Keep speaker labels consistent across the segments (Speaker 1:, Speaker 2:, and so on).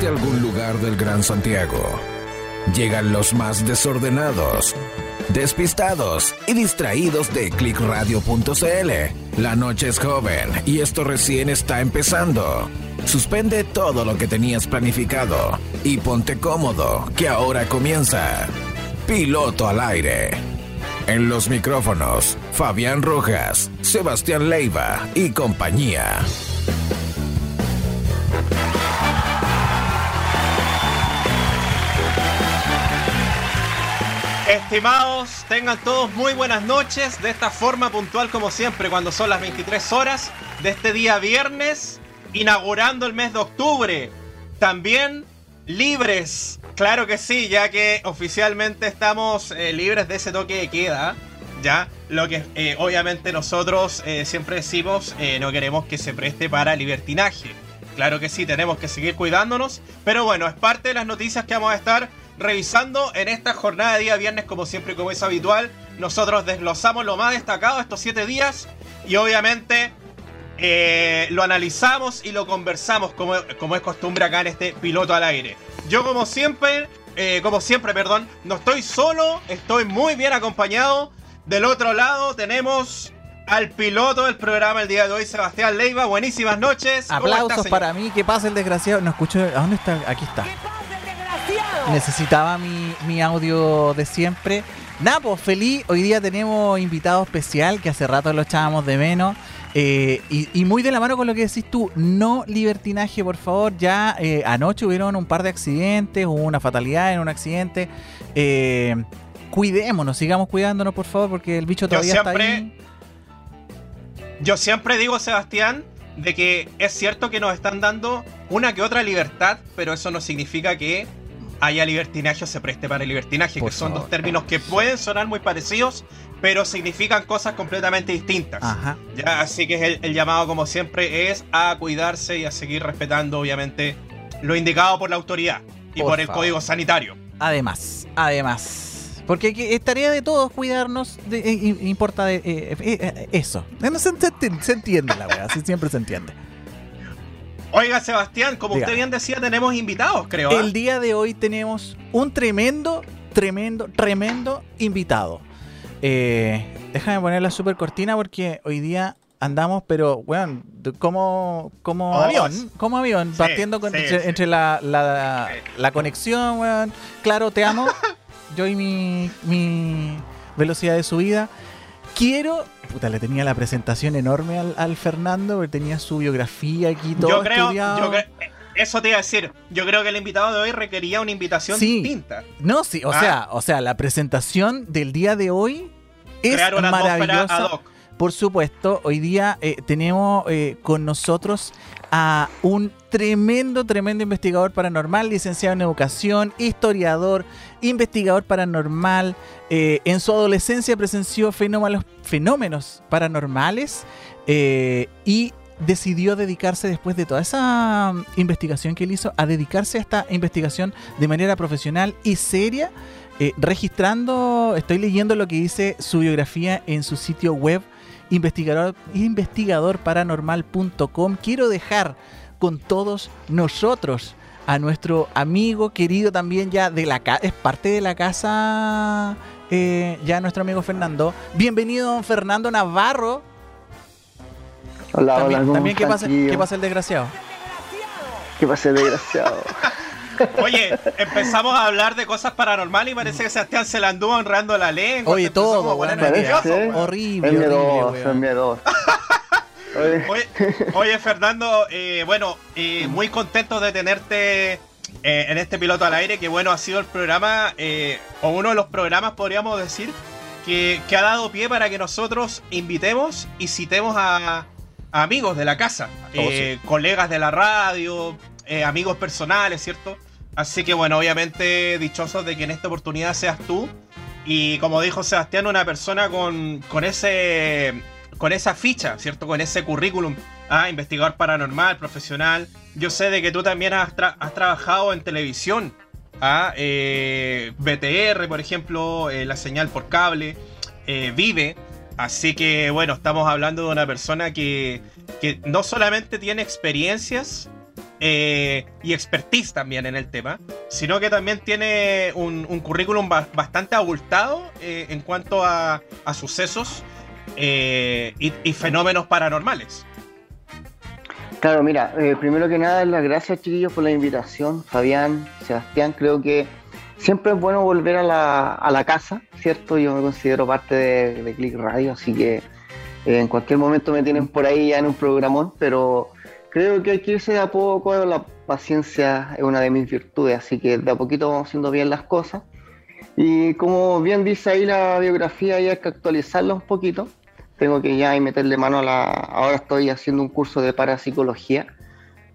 Speaker 1: llegaste algún lugar del Gran Santiago. Llegan los más desordenados, despistados y distraídos de clickradio.cl. La noche es joven y esto recién está empezando. Suspende todo lo que tenías planificado y ponte cómodo, que ahora comienza. Piloto al aire. En los micrófonos, Fabián Rojas, Sebastián Leiva y compañía.
Speaker 2: Estimados, tengan todos muy buenas noches. De esta forma puntual como siempre, cuando son las 23 horas de este día viernes, inaugurando el mes de octubre. También libres, claro que sí, ya que oficialmente estamos eh, libres de ese toque de queda. Ya, lo que eh, obviamente nosotros eh, siempre decimos, no queremos que se preste para libertinaje. Claro que sí, tenemos que seguir cuidándonos, pero bueno, es parte de las noticias que vamos a estar revisando en esta jornada de día viernes, como siempre, como es habitual. Nosotros desglosamos lo más destacado de estos siete días y obviamente eh, lo analizamos y lo conversamos como, como, es costumbre acá en este piloto al aire. Yo como siempre, eh, como siempre, perdón, no estoy solo, estoy muy bien acompañado. Del otro lado tenemos al piloto del programa el día de hoy, Sebastián Leiva. Buenísimas noches.
Speaker 3: Aplausos para mí. ¿Qué pasa el desgraciado? No escucho. ¿A dónde está? Aquí está. Necesitaba mi, mi audio de siempre. Napo, pues, feliz. Hoy día tenemos invitado especial que hace rato lo echábamos de menos. Eh, y, muy de la mano con lo que decís tú, no libertinaje, por favor. Ya eh, anoche hubieron un par de accidentes, hubo una fatalidad en un accidente. Eh, cuidémonos, sigamos cuidándonos, por favor, porque el bicho todavía está ahí.
Speaker 2: Yo siempre digo, Sebastián, de que es cierto que nos están dando una que otra libertad, pero eso no significa que haya libertinaje o se preste para el libertinaje, que son dos términos que pueden sonar muy parecidos, pero significan cosas completamente distintas. Ya, así que el, llamado, como siempre, es a cuidarse y a seguir respetando, obviamente, lo indicado por la autoridad y por, el código sanitario.
Speaker 3: Además, además. Porque es tarea de todos cuidarnos, de, eh, importa de, eh, eh, eso. No se, se, entiende la verdad, siempre se entiende.
Speaker 2: Oiga, Sebastián, como usted bien decía, tenemos invitados, creo.
Speaker 3: El día de hoy tenemos un tremendo, tremendo, tremendo invitado. Eh, déjame poner la super cortina porque hoy día andamos, pero, bueno, como, como oh, avión, como avión, partiendo entre, la, la, conexión, weón. Claro, te amo. yo y mi, mi velocidad de subida. Quiero puta, le tenía la presentación enorme al, Fernando, porque tenía su biografía aquí todo yo creo, Yo
Speaker 2: eso te iba a decir. Yo creo que el invitado de hoy requería una invitación distinta.
Speaker 3: No, sí, o ah. sea, o sea, la presentación del día de hoy es maravillosa. Por supuesto, hoy día eh, tenemos eh, con nosotros a un tremendo, tremendo investigador paranormal, licenciado en educación, historiador, investigador paranormal. Eh, en su adolescencia presenció fenómenos, paranormales eh, y decidió dedicarse después de toda esa mm, investigación que él hizo a dedicarse a esta investigación de manera profesional y seria, eh, registrando, estoy leyendo lo que dice su biografía en su sitio web investigador, investigadorparanormal.com. Quiero dejar con todos nosotros a nuestro amigo querido también ya de la casa, es parte de la casa eh, ya nuestro amigo Fernando. Bienvenido Fernando Navarro.
Speaker 4: Hola,
Speaker 3: también,
Speaker 4: hola,
Speaker 3: también ¿qué, pasa, ¿qué pasa el desgraciado?
Speaker 4: ¿Qué pasa el desgraciado?
Speaker 2: Oye, empezamos a hablar de cosas paranormales y parece que Sebastián se la anduvo honrando la lengua.
Speaker 3: Oye, todo, bueno, horrible, horrible.
Speaker 2: Oye, Fernando, eh, bueno, eh, muy contento de tenerte eh, en este piloto al aire, que bueno, ha sido el programa, o uno de los programas, podríamos decir, que, ha dado pie para que nosotros invitemos y citemos a, amigos de la casa, oh, colegas de la radio, amigos personales, ¿cierto? Así que bueno, obviamente dichosos de que en esta oportunidad seas tú. Y como dijo Sebastián, una persona con, con ese con esa ficha, ¿cierto? Con ese currículum. Ah, investigador paranormal, profesional. Yo sé de que tú también has, trabajado en televisión. Ah, eh, BTR, por ejemplo, eh, la señal por cable, eh, Vive. Así que bueno, estamos hablando de una persona que, que no solamente tiene experiencias eh, y expertise también en el tema, sino que también tiene un, currículum bastante abultado en cuanto a, sucesos y, y, fenómenos paranormales.
Speaker 4: Claro, mira, primero que nada, las gracias chiquillos por la invitación, Fabián, Sebastián, creo que siempre es bueno volver a la, a la casa, ¿cierto? Yo me considero parte de, de Click Radio, así que eh, en cualquier momento me tienen por ahí ya en un programón, pero creo que hay que irse de a poco, la paciencia es una de mis virtudes, así que de a poquito vamos haciendo bien las cosas. Y como bien dice ahí la biografía, hay que actualizarla un poquito. Tengo que ya meterle mano a la... Ahora estoy haciendo un curso de parapsicología.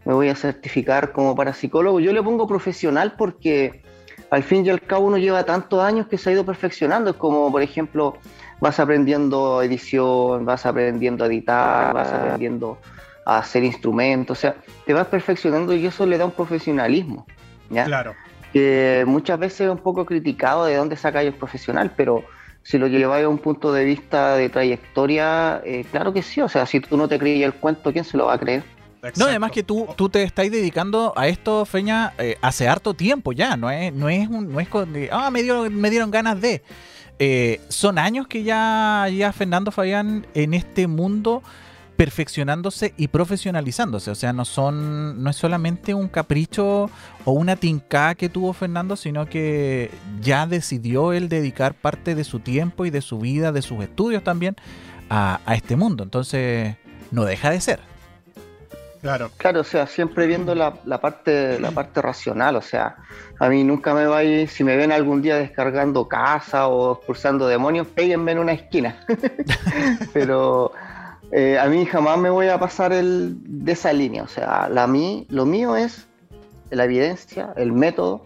Speaker 4: Me voy a certificar como parapsicólogo. Yo le pongo profesional porque al fin y al cabo uno lleva tantos años que se ha ido perfeccionando. Es como, por ejemplo, vas aprendiendo edición, vas aprendiendo a editar, vas aprendiendo a hacer instrumentos, o sea, te vas perfeccionando y eso le da un profesionalismo. ¿ya?
Speaker 2: Claro.
Speaker 4: Que muchas veces es un poco criticado de dónde saca el profesional, pero si lo lleváis a un punto de vista de trayectoria, eh, claro que sí, o sea, si tú no te crees el cuento, ¿quién se lo va a creer?
Speaker 3: No, además que tú, tú te estás dedicando a esto, Feña, eh, hace harto tiempo ya, no es, no es, un, no es ah, me, me dieron ganas de... Eh, son años que ya, ya Fernando Fabián en este mundo perfeccionándose y profesionalizándose. O sea, no son, no es solamente un capricho o una tinca que tuvo Fernando, sino que ya decidió él dedicar parte de su tiempo y de su vida, de sus estudios también, a este mundo. Entonces, no deja de ser.
Speaker 4: Claro. Claro, o sea, siempre viendo la, parte, la parte racional, o sea, a mí nunca me va a ir, si me ven algún día descargando casa o expulsando demonios, péguenme en una esquina. Pero eh, a mí jamás me voy a pasar el, de esa línea, o sea, la mí, lo mío es la evidencia, el método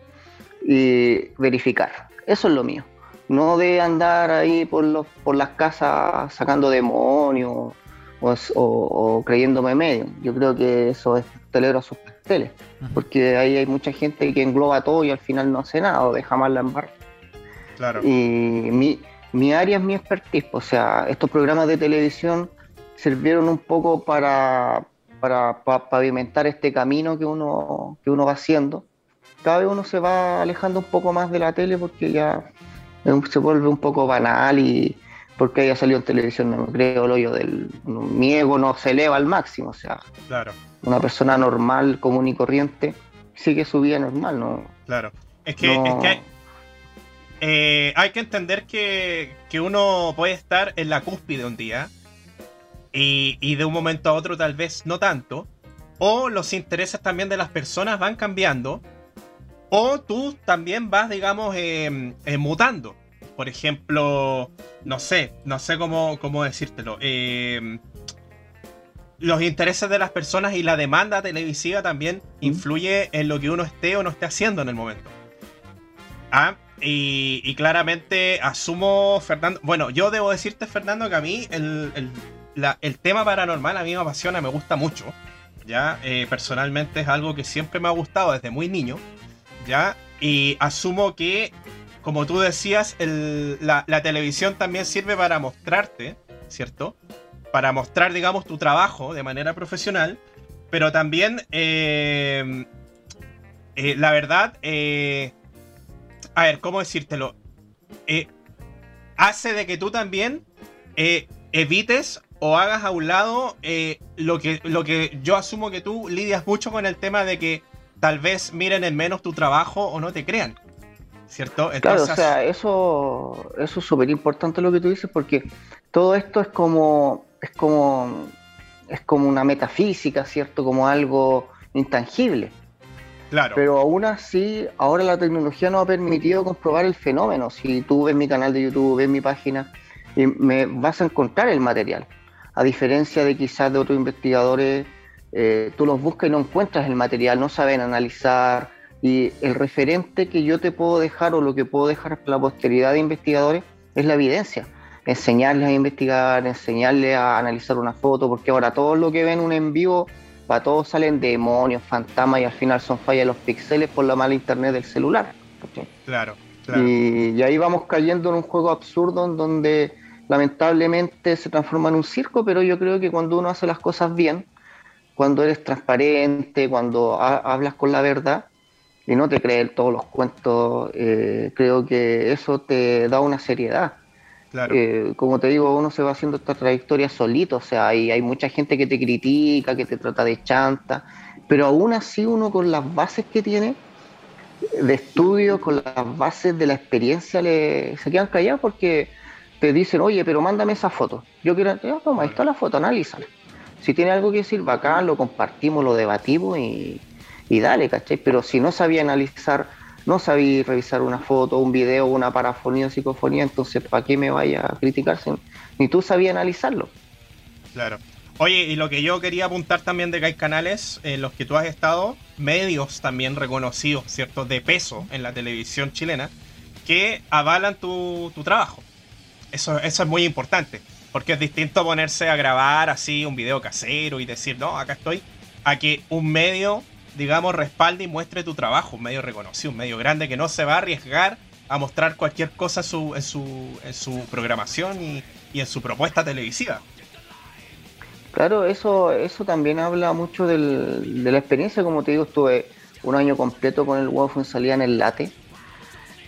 Speaker 4: y verificar. Eso es lo mío. No de andar ahí por, los, por las casas sacando demonios o, creyéndome medio. Yo creo que eso es telero a sus pasteles, porque ahí hay mucha gente que engloba todo y al final no hace nada o deja mal la embarra.
Speaker 2: Claro.
Speaker 4: Y mi, mi área es mi expertise, o sea, estos programas de televisión sirvieron un poco para, para, pavimentar este camino que uno, que uno va haciendo. Cada vez uno se va alejando un poco más de la tele porque ya se vuelve un poco banal y, porque haya salido en televisión, no creo el hoyo del. Mi ego no se eleva al máximo, o sea.
Speaker 2: Claro.
Speaker 4: Una persona normal, común y corriente, sigue su vida normal, ¿no?
Speaker 2: Claro. Es que, es que hay, eh, hay, que entender que, que, uno puede estar en la cúspide un día y, y de un momento a otro tal vez no tanto. O los intereses también de las personas van cambiando. O tú también vas, digamos, eh, eh, mutando por ejemplo, no sé, no sé cómo, cómo decírtelo. Eh, los intereses de las personas y la demanda televisiva también influye en lo que uno esté o no esté haciendo en el momento. Ah, y, claramente asumo, Fernando. Bueno, yo debo decirte, Fernando, que a mí el, tema paranormal a mí me apasiona, me gusta mucho. Ya, eh, personalmente es algo que siempre me ha gustado desde muy niño. Ya, y asumo que como tú decías, la, televisión también sirve para mostrarte, ¿cierto? Para mostrar, digamos, tu trabajo de manera profesional, pero también, eh, eh, la verdad, eh, a ver, ¿cómo decírtelo? hace de que tú también evites o hagas a un lado lo, que, lo que yo asumo que tú lidias mucho con el tema de que tal vez miren en menos tu trabajo o no te crean. ¿cierto?
Speaker 4: Claro, o sea, eso, eso es súper importante lo que tú dices porque todo esto es como, es como, es como una metafísica, ¿cierto? Como algo intangible.
Speaker 2: Claro.
Speaker 4: Pero aún así, ahora la tecnología nos ha permitido comprobar el fenómeno. Si tú ves mi canal de YouTube, ves mi página, y me vas a encontrar el material. A diferencia de quizás de otros investigadores, eh, tú los buscas y no encuentras el material, no saben analizar, y el referente que yo te puedo dejar o lo que puedo dejar para la posteridad de investigadores es la evidencia. Enseñarles a investigar, enseñarles a analizar una foto, porque ahora todo lo que ven un en vivo, para todos salen demonios, fantasmas y al final son fallas los píxeles por la mala internet del celular.
Speaker 2: Claro,
Speaker 4: claro. Y, y, ahí vamos cayendo en un juego absurdo en donde lamentablemente se transforma en un circo, pero yo creo que cuando uno hace las cosas bien, cuando eres transparente, cuando hablas con la verdad y no te crees todos los cuentos, eh, creo que eso te da una seriedad. Eh, como te digo, uno se va haciendo esta trayectoria solito, o sea, hay, hay mucha gente que te critica, que te trata de chanta, pero aún así uno con las bases que tiene de estudio, con las bases de la experiencia, le, se quedan callados porque te dicen, oye, pero mándame esa foto. Yo quiero, ya, toma, ahí está la foto, analízala. Si tiene algo que decir, bacán, lo compartimos, lo debatimos y, y dale, ¿cachai? Pero si no sabía analizar no sabía revisar una foto, un video, una parafonía o psicofonía, entonces ¿para qué me vaya a criticar ni tú sabías analizarlo?
Speaker 2: Claro. Oye, y lo que yo quería apuntar también de que hay canales en los que tú has estado, medios también reconocidos, ¿cierto? De peso en la televisión chilena, que avalan tu, trabajo. Eso, eso es muy importante, porque es distinto ponerse a grabar así un video casero y decir, no, acá estoy, a que un medio digamos, respalde y muestre tu trabajo, un medio reconocido, un medio grande que no se va a arriesgar a mostrar cualquier cosa en su, en su, en su programación y, en su propuesta televisiva.
Speaker 4: Claro, eso, eso también habla mucho de la experiencia, como te digo, estuve un año completo con el WOF salía en el late,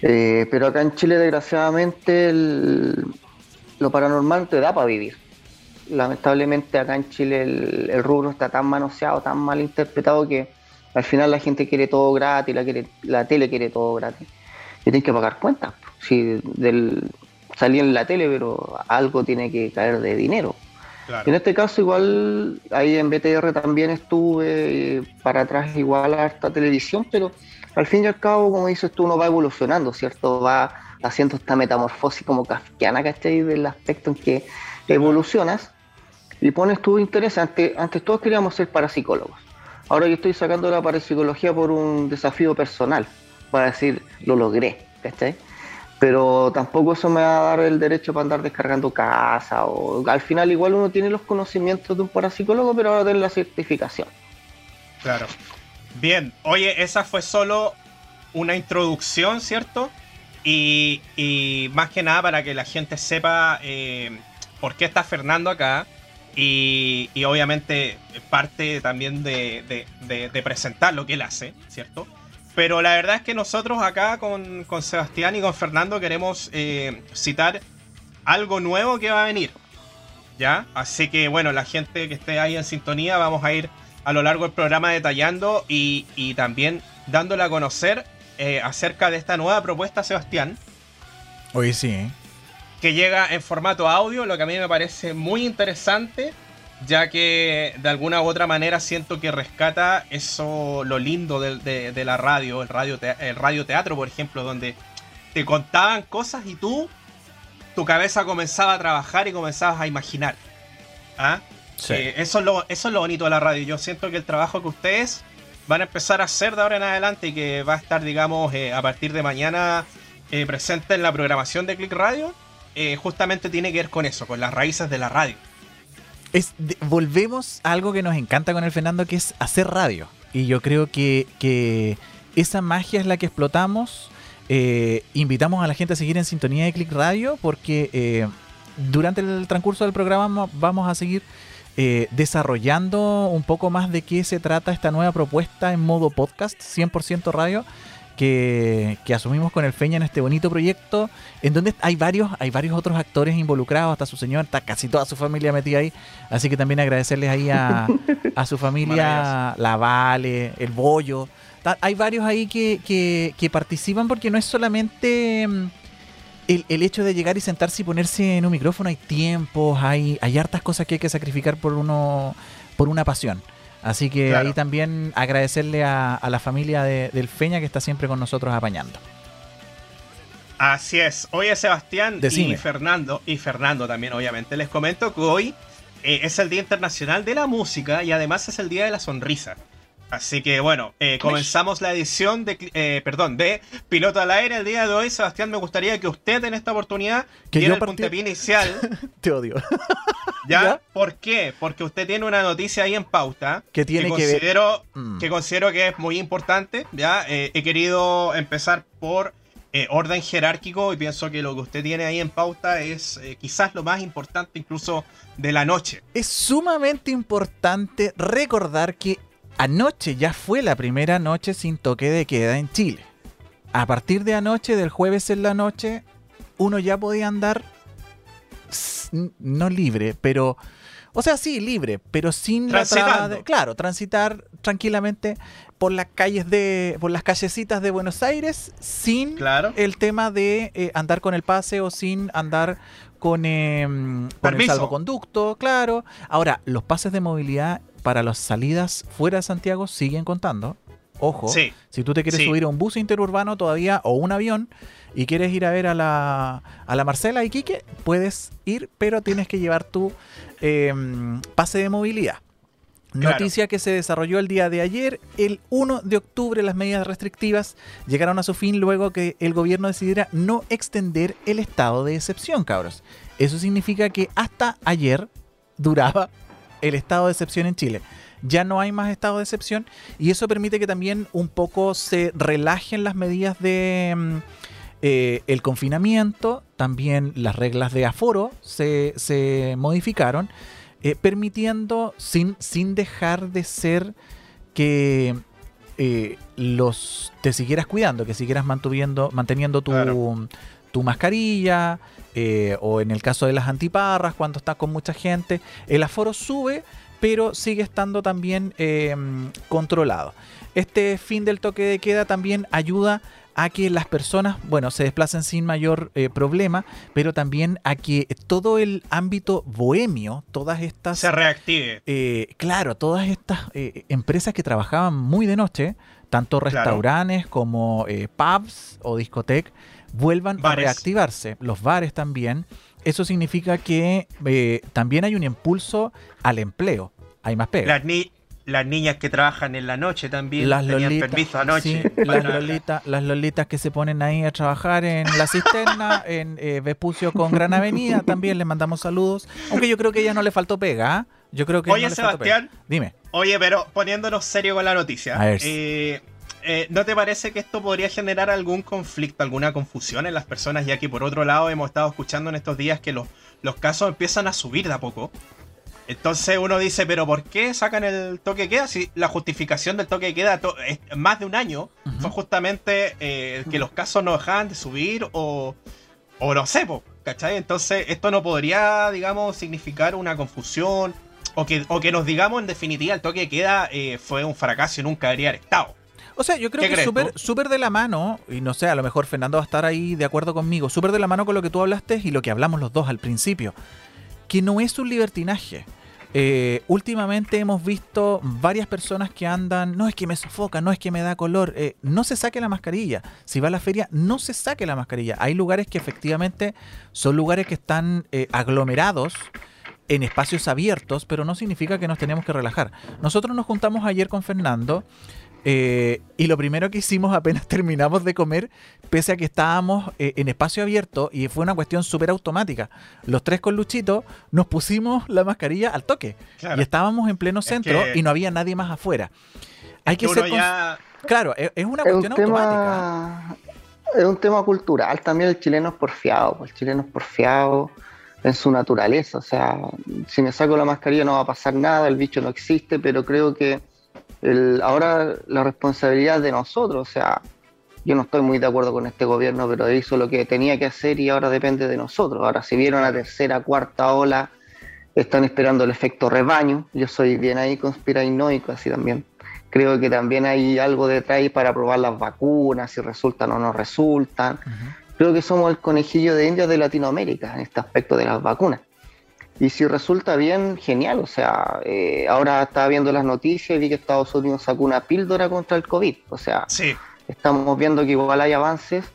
Speaker 4: eh, pero acá en Chile desgraciadamente lo paranormal te da para vivir. Lamentablemente acá en Chile el, rubro está tan manoseado, tan mal interpretado que al final la gente quiere todo gratis, la, quiere, la tele quiere todo gratis. Y tienen que pagar cuentas. Si del, salí en la tele, pero algo tiene que caer de dinero. En este caso igual, ahí en BTR también estuve eh, para atrás igual a esta televisión, pero al fin y al cabo, como dices tú, uno va evolucionando, ¿cierto? Va haciendo esta metamorfosis como kafkiana, ¿cachai? Del aspecto en que evolucionas y pones tu interés. Antes, antes todos queríamos ser parapsicólogos. Ahora yo estoy sacando la parapsicología por un desafío personal, para decir, lo logré, ¿cachai? Pero tampoco eso me va a dar el derecho para andar descargando casa, o al final igual uno tiene los conocimientos de un parapsicólogo, pero ahora tiene la certificación.
Speaker 2: Claro. Bien, oye, esa fue solo una introducción, ¿cierto? Y, más que nada para que la gente sepa eh, por qué está Fernando acá y, obviamente parte también de, presentar lo que él hace, ¿cierto? Pero la verdad es que nosotros acá con, Sebastián y con Fernando queremos eh, citar algo nuevo que va a venir. ¿Ya? Así que bueno, la gente que esté ahí en sintonía, vamos a ir a lo largo del programa detallando y, también dándole a conocer eh, acerca de esta nueva propuesta, Sebastián.
Speaker 3: Hoy sí, ¿eh?
Speaker 2: que llega en formato audio, lo que a mí me parece muy interesante, ya que de alguna u otra manera siento que rescata eso, lo lindo de, la radio, el radio, el radio teatro, por ejemplo, donde te contaban cosas y tú, tu cabeza comenzaba a trabajar y comenzabas a imaginar. ¿Ah? Eh, eso, es lo, eso es lo bonito de la radio. Yo siento que el trabajo que ustedes van a empezar a hacer de ahora en adelante y que va a estar, digamos, eh, a partir de mañana eh, presente en la programación de Click Radio, justamente tiene que ver con eso, con las raíces de la radio.
Speaker 3: Es, volvemos a algo que nos encanta con el Fernando, que es hacer radio. Y yo creo que, esa magia es la que explotamos. Invitamos a la gente a seguir en sintonía de Click Radio porque durante el transcurso del programa vamos a seguir desarrollando un poco más de qué se trata esta nueva propuesta en modo podcast, 100% radio que, asumimos con el Feña en este bonito proyecto, en donde hay varios, hay varios otros actores involucrados, hasta su señor, está casi toda su familia metida ahí, así que también agradecerles ahí a, su familia, la Vale, el Bollo, hay varios ahí que, participan porque no es solamente el, hecho de llegar y sentarse y ponerse en un micrófono, hay tiempos, hay, hay hartas cosas que hay que sacrificar por uno, por una pasión. Así que ahí también agradecerle a, la familia de, del Feña que está siempre con nosotros apañando.
Speaker 2: Así es. Oye, Sebastián y Fernando, y Fernando también, obviamente, les comento que hoy eh, es el Día Internacional de la Música y además es el Día de la Sonrisa. Así que bueno, eh, comenzamos la edición de, eh, perdón, de Piloto al Aire el día de hoy. Sebastián, me gustaría que usted en esta oportunidad que diera el puntapié inicial.
Speaker 3: Te odio.
Speaker 2: ¿Ya? ¿Por qué? Porque usted tiene una noticia ahí en pauta
Speaker 3: que tiene que,
Speaker 2: considero, mm. que considero que es muy importante. ¿Ya? Eh, he querido empezar por eh, orden jerárquico y pienso que lo que usted tiene ahí en pauta es quizás lo más importante incluso de la noche.
Speaker 3: Es sumamente importante recordar que anoche ya fue la primera noche sin toque de queda en Chile. A partir de anoche, del jueves en la noche, uno ya podía andar no libre, pero o sea, sí, libre, pero sin la traba de, claro, transitar tranquilamente por las calles de por las callecitas de Buenos Aires sin el tema de eh, andar con el pase o sin andar con, em, con el salvoconducto, claro. Ahora, los pases de movilidad para las salidas fuera de Santiago siguen contando. Ojo, si tú te quieres subir a un bus interurbano todavía o un avión y quieres ir a ver a la, a la Marcela y Quique, puedes ir, pero tienes que llevar tu em, pase de movilidad. Noticia que se desarrolló el día de ayer, el 1 de octubre las medidas restrictivas llegaron a su fin luego que el gobierno decidiera no extender el estado de excepción, cabros. Eso significa que hasta ayer duraba el estado de excepción en Chile. Ya no hay más estado de excepción y eso permite que también un poco se relajen las medidas de mm, eh, el confinamiento, también las reglas de aforo se, modificaron, eh, permitiendo sin, sin dejar de ser que eh, los te siguieras cuidando, que siguieras manteniendo, manteniendo tu, tu mascarilla, o en el caso de las antiparras, cuando estás con mucha gente, el aforo sube, pero sigue estando también em, controlado. Este fin del toque de queda también ayuda a que las personas, bueno, se desplacen sin mayor eh, problema, pero también a que todo el ámbito bohemio, todas estas...
Speaker 2: Se reactive.
Speaker 3: Eh, claro, todas estas eh, empresas que trabajaban muy de noche, tanto restaurantes como pubs o discotecas, vuelvan a reactivarse. Los bares también eso significa que eh, también hay un impulso al empleo. Hay más pega.
Speaker 2: Las, las niñas que trabajan en la noche también
Speaker 3: las tenían permiso anoche. las, lolitas, las lolitas que se ponen ahí a trabajar en la cisterna, en eh, Vespucio con Gran Avenida, también le mandamos saludos. Aunque yo creo que ya no le faltó pega. ¿ah? Yo creo que
Speaker 2: Oye, Sebastián,
Speaker 3: dime.
Speaker 2: Oye, pero poniéndonos serio con la noticia. Eh, eh, ¿no te parece que esto podría generar algún conflicto, alguna confusión en las personas? Ya que por otro lado hemos estado escuchando en estos días que los, los casos empiezan a subir de a poco. Entonces uno dice, pero ¿por qué sacan el toque de queda? Si la justificación del toque de queda es más de un año fue justamente eh, que los casos no dejaban de subir o, o no sé, ¿cachai? Entonces esto no podría, digamos, significar una confusión o que, o que nos digamos en definitiva el toque de queda eh, fue un fracaso y nunca debería haber estado.
Speaker 3: O sea, yo creo que súper súper de la mano, y no sé, a lo mejor Fernando va a estar ahí de acuerdo conmigo, súper de la mano con lo que tú hablaste y lo que hablamos los dos al principio, que no es un libertinaje. Eh, últimamente hemos visto varias personas que andan, no es que me sofoca, no es que me da color, eh, no se saque la mascarilla. Si va a la feria, no se saque la mascarilla. Hay lugares que efectivamente son lugares que están eh, aglomerados en espacios abiertos, pero no significa que nos tenemos que relajar. Nosotros nos juntamos ayer con Fernando eh, y lo primero que hicimos apenas terminamos de comer, pese a que estábamos eh, en espacio abierto y fue una cuestión súper automática. Los tres con Luchito nos pusimos la mascarilla al toque y estábamos en pleno centro y no había nadie más afuera. Hay que ser. Claro, es, una cuestión automática.
Speaker 4: Es un tema cultural también. El chileno es porfiado, pues, el chileno es porfiado en su naturaleza. O sea, si me saco la mascarilla no va a pasar nada, el bicho no existe, pero creo que ahora la responsabilidad de nosotros, o sea, yo no estoy muy de acuerdo con este gobierno, pero hizo lo que tenía que hacer y ahora depende de nosotros. Ahora, si vieron la tercera, cuarta ola, están esperando el efecto rebaño. Yo soy bien ahí conspiranoico, así también. Creo que también hay algo detrás para probar las vacunas, si resultan o no resultan. Creo que somos el conejillo de India de Latinoamérica en este aspecto de las vacunas. Y si resulta bien, genial. O sea, eh, ahora estaba viendo las noticias y vi que Estados Unidos sacó una píldora contra el COVID. O sea, estamos viendo que igual hay avances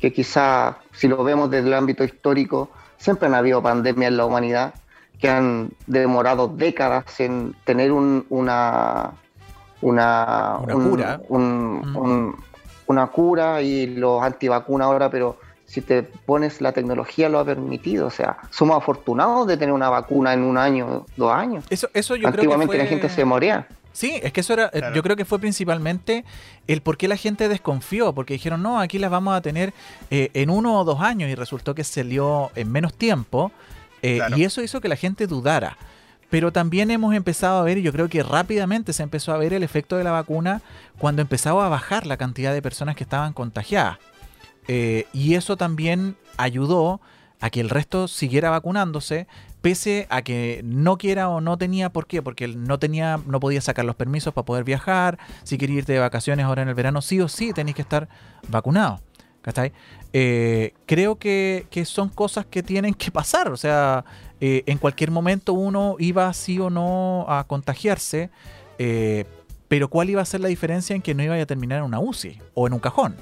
Speaker 4: que quizá, si lo vemos desde el ámbito histórico, siempre han habido pandemias en la humanidad que han demorado décadas en tener un, una, una,
Speaker 3: cura.
Speaker 4: una cura y los antivacunas ahora, pero si te pones la tecnología lo ha permitido. O sea, somos afortunados de tener una vacuna en un año, dos años.
Speaker 3: Eso, eso yo
Speaker 4: Antiguamente
Speaker 3: creo
Speaker 4: que la gente se moría.
Speaker 3: Sí, es que eso era, eh, yo creo que fue principalmente el por qué la gente desconfió, porque dijeron, no, aquí las vamos a tener eh, en uno o dos años y resultó que se lió en menos tiempo eh, y eso hizo que la gente dudara. Pero también hemos empezado a ver, y yo creo que rápidamente se empezó a ver el efecto de la vacuna cuando empezaba a bajar la cantidad de personas que estaban contagiadas. Y eso también ayudó a que el resto siguiera vacunándose, pese a que no quiera o no tenía por qué, porque no tenía, no podía sacar los permisos para poder viajar, si quería irte de vacaciones ahora en el verano, sí o sí tenéis que estar vacunado. ¿Cachai? Eh, creo que, son cosas que tienen que pasar. O sea, eh, en cualquier momento uno iba sí o no a contagiarse, eh, pero ¿cuál iba a ser la diferencia en que no iba a terminar en una UCI o en un cajón?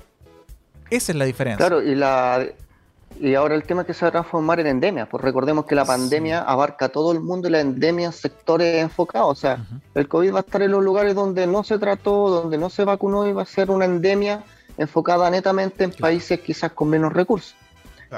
Speaker 3: Esa es la diferencia.
Speaker 4: Claro, y la, y ahora el tema es que se va a transformar en endemia, pues recordemos que la pandemia abarca a todo el mundo y la endemia en sectores enfocados. O sea, el COVID va a estar en los lugares donde no se trató, donde no se vacunó y va a ser una endemia enfocada netamente en países quizás con menos recursos.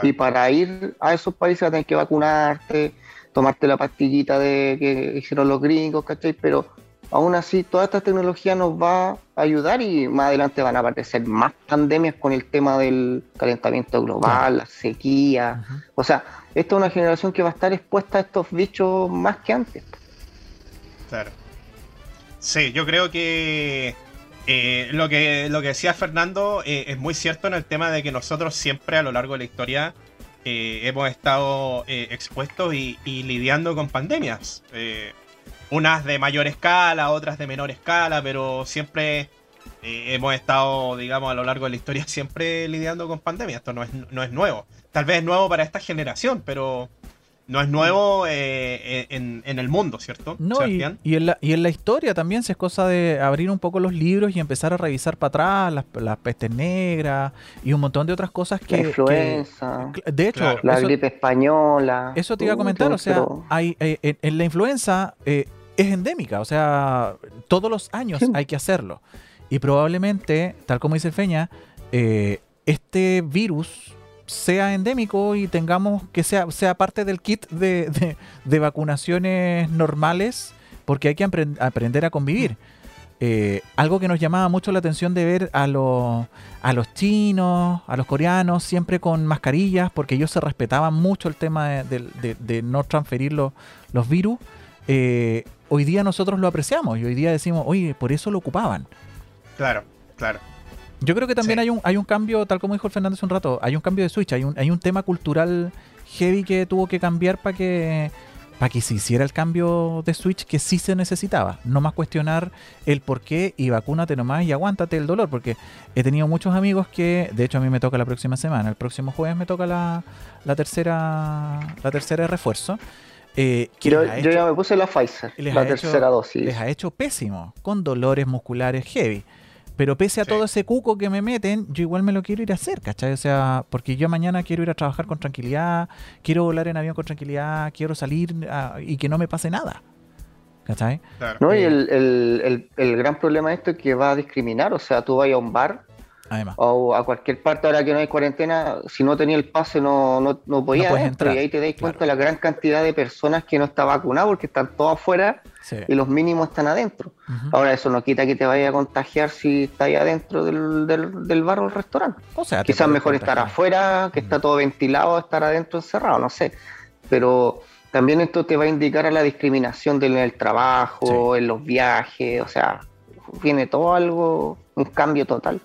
Speaker 4: Y para ir a esos países tener que vacunarte, tomarte la pastillita de que hicieron los gringos, ¿cachai? Pero aún así toda esta tecnología nos va a ayudar y más adelante van a aparecer más pandemias con el tema del calentamiento global, la sequía. O sea, esta es una generación que va a estar expuesta a estos bichos más que antes.
Speaker 2: Claro. Sí, yo creo que eh, lo que lo que decía Fernando eh, es muy cierto en el tema de que nosotros siempre a lo largo de la historia eh, hemos estado expuestos y, y, lidiando con pandemias unas de mayor escala, otras de menor escala, pero siempre eh, hemos estado, digamos, a lo largo de la historia siempre lidiando con pandemia. Esto no es, no es nuevo. Tal vez es nuevo para esta generación, pero no es nuevo eh, en, el mundo, ¿cierto?
Speaker 3: No, y, en la, y en la historia también si es cosa de abrir un poco los libros y empezar a revisar para atrás las, pestes negras y un montón de otras cosas que...
Speaker 4: La influenza.
Speaker 3: de hecho...
Speaker 4: La gripe española.
Speaker 3: Eso te iba a comentar, o sea, hay, eh, en, la influenza es endémica, o sea, todos los años hay que hacerlo. Y probablemente, tal como dice Feña, eh, este virus sea endémico y tengamos que sea, sea parte del kit de, vacunaciones normales, porque hay que aprender a convivir. Eh, algo que nos llamaba mucho la atención de ver a, los, a los chinos, a los coreanos, siempre con mascarillas, porque ellos se respetaban mucho el tema de, no transferir los, los virus. Eh, hoy día nosotros lo apreciamos y hoy día decimos, oye, por eso lo ocupaban.
Speaker 2: Claro, claro.
Speaker 3: Yo creo que también hay, un, hay un cambio, tal como dijo el Fernández un rato, hay un cambio de switch, hay un, hay un tema cultural heavy que tuvo que cambiar para que para que se hiciera el cambio de switch que sí se necesitaba. No más cuestionar el por qué y vacúnate nomás y aguántate el dolor, porque he tenido muchos amigos que, de hecho a mí me toca la próxima semana, el próximo jueves me toca la, la tercera la tercera refuerzo.
Speaker 4: Eh, yo, ya me puse la Pfizer, la tercera dosis.
Speaker 3: Les ha hecho pésimo, con dolores musculares heavy. Pero pese a todo ese cuco que me meten, yo igual me lo quiero ir a hacer, ¿cachai? O sea, porque yo mañana quiero ir a trabajar con tranquilidad, quiero volar en avión con tranquilidad, quiero salir ah, y que no me pase nada. ¿Cachai?
Speaker 4: No, y eh, el, el, el, gran problema de esto es que va a discriminar. O sea, tú vas a un bar o a cualquier parte ahora que no hay cuarentena, si no tenía el pase no, no, no podías entrar. Y ahí te dais cuenta de la gran cantidad de personas que no están vacunadas porque están todos afuera y los mínimos están adentro. Ahora eso no quita que te vaya a contagiar si estás ahí adentro del, del, bar o el restaurante. O sea, Quizás mejor estar afuera, que está todo ventilado, estar adentro encerrado, no sé. Pero también esto te va a indicar a la discriminación del, en el trabajo, en los viajes, o sea, viene todo algo, un cambio total.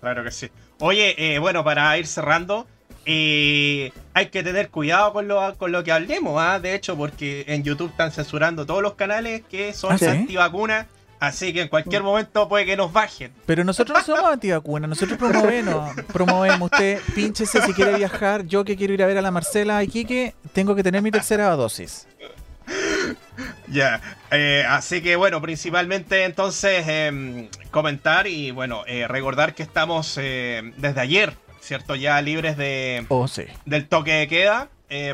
Speaker 2: Claro que sí. Oye, eh, bueno, para ir cerrando, eh, hay que tener cuidado con lo, con lo que hablemos, ¿ah? de hecho, porque en YouTube están censurando todos los canales que son ¿Ah, antivacunas. Así que en cualquier momento puede que nos bajen.
Speaker 3: Pero nosotros no somos antivacunas, nosotros promovemos, promovemos. Usted pínchese si quiere viajar. Yo que quiero ir a ver a la Marcela y Quique, tengo que tener mi tercera dosis.
Speaker 2: Ya, eh, así que bueno, principalmente entonces em, comentar y bueno, eh, recordar que estamos eh, desde ayer, ¿cierto? Ya libres de
Speaker 3: oh, sí.
Speaker 2: del toque de queda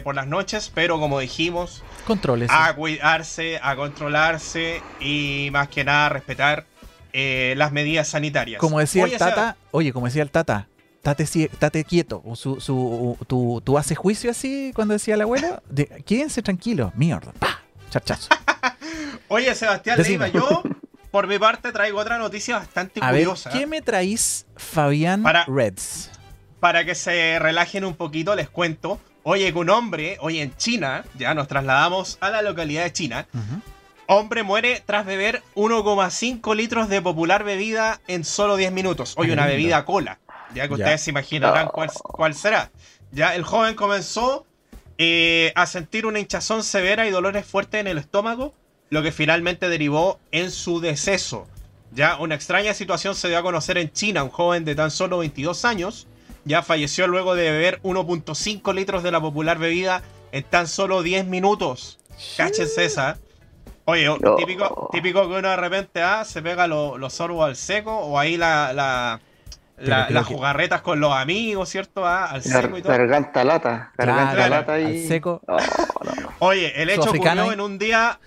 Speaker 2: por las noches, pero como dijimos,
Speaker 3: controles.
Speaker 2: A cuidarse, a controlarse y más que nada respetar las medidas sanitarias.
Speaker 3: Como decía el Tata, oye, como decía el Tata, Tate, quieto. Su, su, tú, tú haces juicio así cuando decía el abuelo. De, quédense tranquilos. Mierda. ¡Pah! Chachazo.
Speaker 2: Oye, Sebastián Leiva, yo por mi parte traigo otra noticia bastante curiosa.
Speaker 3: ¿Qué me traís, Fabián
Speaker 2: para,
Speaker 3: Reds?
Speaker 2: Para que se relajen un poquito, les cuento. Oye, que un hombre, hoy en China, ya nos trasladamos a la localidad de China. Hombre muere tras beber 1,5 litros de popular bebida en solo 10 minutos. Hoy una bebida cola. Ya que ustedes se imaginarán cuál, cuál será. Ya el joven comenzó eh, a sentir una hinchazón severa y dolores fuertes en el estómago, lo que finalmente derivó en su deceso. Ya una extraña situación se dio a conocer en China. Un joven de tan solo 22 años ya falleció luego de beber 1.5 litros de la popular bebida en tan solo 10 minutos. Cáchense esa. Oye, típico, típico que uno de repente ah, se pega los sorbos al seco o ahí la las jugarretas con los amigos, ¿cierto? Ah, al seco y todo.
Speaker 4: Garganta lata, garganta lata y...
Speaker 3: Al seco.
Speaker 2: Oye, el hecho ocurrió en un día.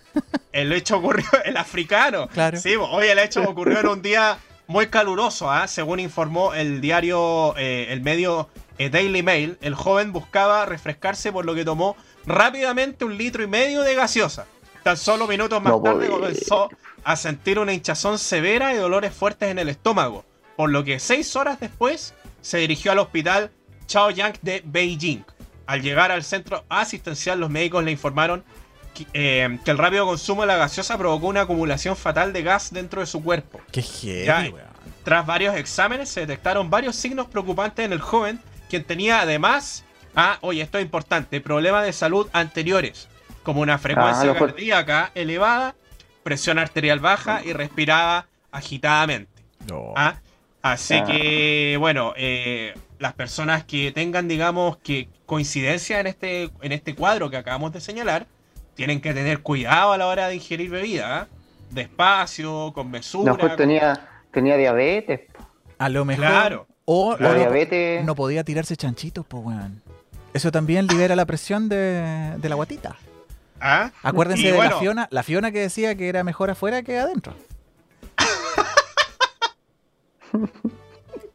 Speaker 2: El hecho ocurrió. El africano. Claro. Sí, oye, el hecho ocurrió en un día muy caluroso, ¿ah? Según informó el diario, eh, el medio eh, Daily Mail, el joven buscaba refrescarse por lo que tomó rápidamente un litro y medio de gaseosa. Tan solo minutos más tarde comenzó a sentir una hinchazón severa y dolores fuertes en el estómago por lo que seis horas después se dirigió al hospital Chaoyang de Beijing. Al llegar al centro asistencial, los médicos le informaron que, eh, el rápido consumo de la gaseosa provocó una acumulación fatal de gas dentro de su cuerpo.
Speaker 3: ¡Qué heavy,
Speaker 2: Tras varios exámenes se detectaron varios signos preocupantes en el joven, quien tenía además, ah, oye, esto es importante, problemas de salud anteriores, como una frecuencia ah, cardíaca elevada, presión arterial baja y respiraba agitadamente. No. ¿Ah? Así que, bueno, eh, las personas que tengan, digamos, que coincidencia en este, en este cuadro que acabamos de señalar, tienen que tener cuidado a la hora de ingerir bebida. ¿ah? Despacio, con mesura.
Speaker 4: No, pues tenía, tenía diabetes.
Speaker 3: A lo mejor. Claro. O, la diabetes... no, podía tirarse chanchitos, pues, weón. Eso también libera la presión de, la guatita. ¿Ah? Acuérdense de la Fiona, la Fiona que decía que era mejor afuera que adentro.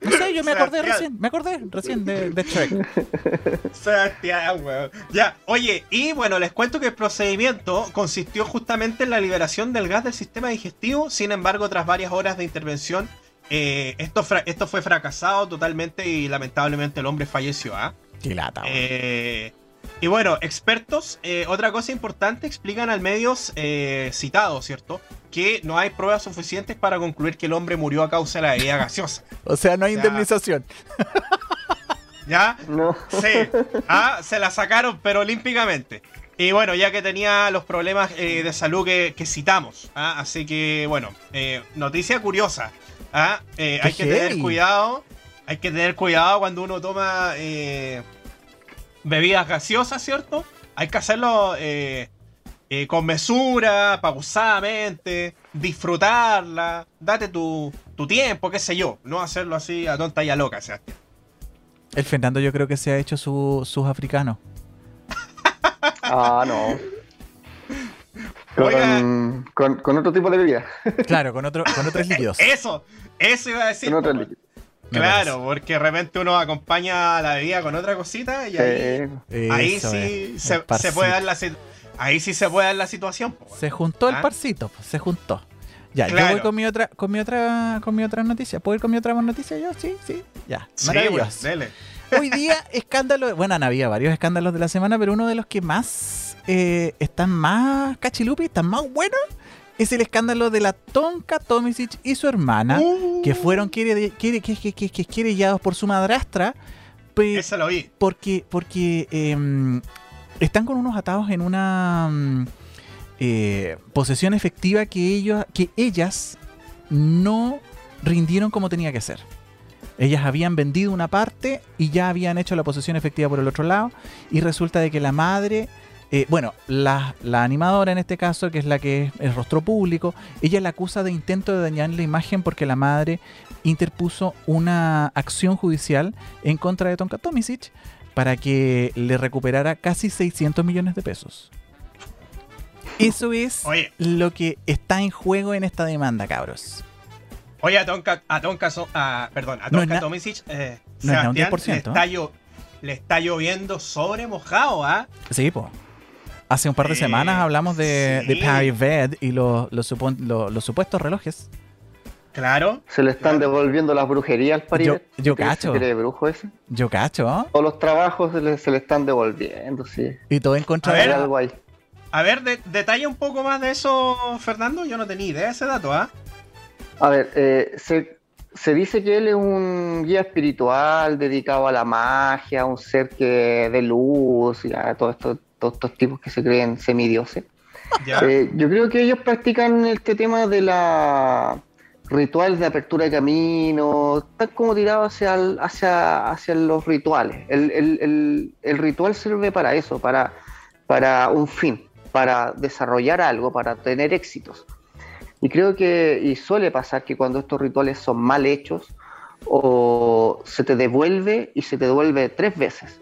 Speaker 3: No sé, yo me acordé recién, me acordé recién de, de Shrek.
Speaker 2: Sebastián, weón. Ya, oye, y bueno, les cuento que el procedimiento consistió justamente en la liberación del gas del sistema digestivo, sin embargo, tras varias horas de intervención, eh, esto, esto fue fracasado totalmente y lamentablemente el hombre falleció, ¿ah?
Speaker 3: Qué lata,
Speaker 2: eh, y bueno, expertos, eh, otra cosa importante, explican al medios eh, citados, ¿cierto? Que no hay pruebas suficientes para concluir que el hombre murió a causa de la bebida gaseosa.
Speaker 3: o sea, no hay indemnización.
Speaker 2: ¿Ya? No. Sí. Ah, se la sacaron, pero olímpicamente. Y bueno, ya que tenía los problemas eh, de salud que, citamos. ¿ah? Así que, bueno, noticia curiosa. ¿ah? hay que tener cuidado. Hay que tener cuidado cuando uno toma bebidas gaseosas, ¿cierto? Hay que hacerlo eh, eh, con mesura, pausadamente, disfrutarla, date tu, tiempo, qué sé yo, no hacerlo así a tonta y a loca, Sebastián.
Speaker 3: El Fernando yo creo que se ha hecho sus africanos.
Speaker 4: ah, no. Con, otro tipo de bebida.
Speaker 3: Claro, con, otro, con otros líquidos.
Speaker 2: Eso, eso iba a decir. Con otros líquidos. Claro, porque de repente uno acompaña la bebida con otra cosita y ahí, sí se, puede dar la ahí sí se puede dar la situación.
Speaker 3: Se juntó el ¿Ah? parcito, se juntó. Ya, yo voy con mi otra, con mi otra, con mi otra noticia. ¿Puedo ir con mi otra noticia yo? Sí, sí. Ya. Maravilloso. Hoy día, escándalo. Bueno, había varios escándalos de la semana, pero uno de los que más eh, están más cachilupi, están más buenos, es el escándalo de la Tonka Tomisic y su hermana, uh. que fueron querellados por su madrastra.
Speaker 2: Esa lo vi.
Speaker 3: Porque, porque em, están con unos atados en una mm, eh, posesión efectiva que, ellos, que ellas no rindieron como tenía que ser. Ellas habían vendido una parte y ya habían hecho la posesión efectiva por el otro lado. Y resulta de que la madre eh, bueno, la, animadora en este caso, que es la que es el rostro público, ella la acusa de intento de dañar la imagen porque la madre interpuso una acción judicial en contra de Tonka Tomisic para que le recuperara casi 600 millones de pesos. Eso es lo que está en juego en esta demanda, cabros.
Speaker 2: Oye, a Tonka, a Tonka, perdón, a Tonka Tomisic, eh, no Sebastián, le, está le está lloviendo sobre mojado, ¿ah?
Speaker 3: Sí, pues. Hace un par de semanas hablamos de, de Parry Ved y los, los, supuestos relojes.
Speaker 2: Claro.
Speaker 4: Se le están devolviendo las brujerías al Parry
Speaker 3: Yo, yo cacho.
Speaker 4: brujo ese?
Speaker 3: Yo cacho.
Speaker 4: Todos los trabajos se le, se le están devolviendo, sí.
Speaker 3: Y todo en contra de
Speaker 2: algo ahí. A ver, detalla un poco más de eso, Fernando. Yo no tenía idea de ese dato, ¿ah?
Speaker 4: A ver, eh, se, se dice que él es un guía espiritual dedicado a la magia, un ser que de luz, y a todos estos, todos estos tipos que se creen semidioses. Eh, yo creo que ellos practican este tema de la rituales de apertura de camino, están como tirados hacia, hacia, hacia los rituales. El, el, el, ritual sirve para eso, para, para un fin, para desarrollar algo, para tener éxitos. Y creo que, y suele pasar que cuando estos rituales son mal hechos, o se te devuelve y se te devuelve tres veces.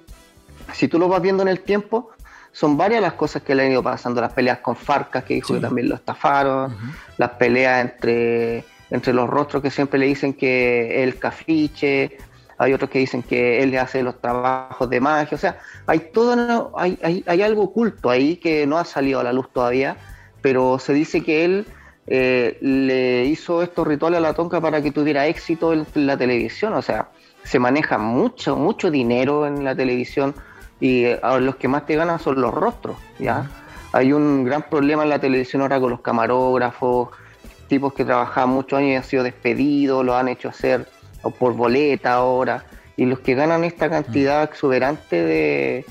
Speaker 4: Si tú lo vas viendo en el tiempo, son varias las cosas que le han ido pasando. Las peleas con Farcas, que dijo que también lo estafaron, las peleas entre, entre los rostros que siempre le dicen que el cafiche, hay otros que dicen que él le hace los trabajos de magia. O sea, hay, todo, hay, hay, hay algo oculto ahí que no ha salido a la luz todavía, pero se dice que él eh, le hizo estos rituales a la tonca para que tuviera éxito en la televisión. O sea, se maneja mucho, mucho dinero en la televisión y eh, los que más te ganan son los rostros, ¿ya? Hay un gran problema en la televisión ahora con los camarógrafos, tipos que trabajaban muchos años y han sido despedidos, lo han hecho hacer por boleta ahora, y los que ganan esta cantidad exuberante de,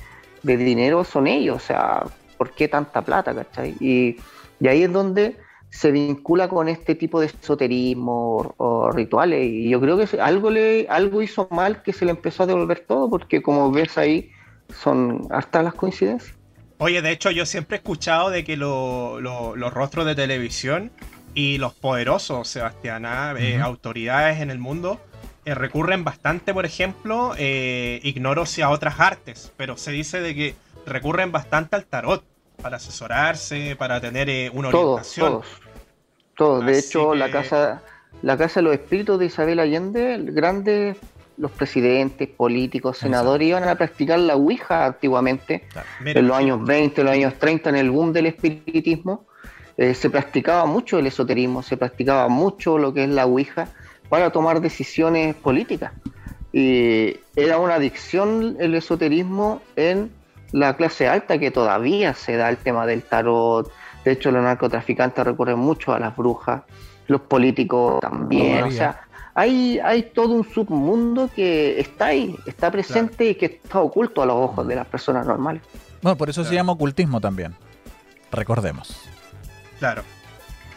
Speaker 4: dinero son ellos, o sea, ¿por qué tanta plata, cachai? Y, y ahí es donde se vincula con este tipo de esoterismo o, rituales. Y yo creo que algo, le, algo hizo mal que se le empezó a devolver todo, porque como ves ahí, son hasta las coincidencias.
Speaker 2: Oye, de hecho, yo siempre he escuchado de que los rostros de televisión y los poderosos, Sebastián, ¿ah? eh, autoridades en el mundo, eh, recurren bastante, por ejemplo, eh, ignoro si a otras artes, pero se dice de que recurren bastante al tarot para asesorarse, para tener eh, una orientación.
Speaker 4: Todos, todos. De hecho, la casa la casa de los espíritus de Isabel Allende, grandes los presidentes, políticos, senadores iban a practicar la Ouija antiguamente, en los años 20, en los años 30, en el boom del espiritismo. Eh, se practicaba mucho el esoterismo, se practicaba mucho lo que es la Ouija para tomar decisiones políticas. Y era una adicción el esoterismo en la clase alta que todavía se da el tema del tarot. De hecho, los narcotraficantes recurren mucho a las brujas, los políticos también. O sea, hay, hay todo un submundo que está ahí, está presente y que está oculto a los ojos de las personas normales.
Speaker 3: Bueno, por eso se llama ocultismo también. Recordemos.
Speaker 2: Claro.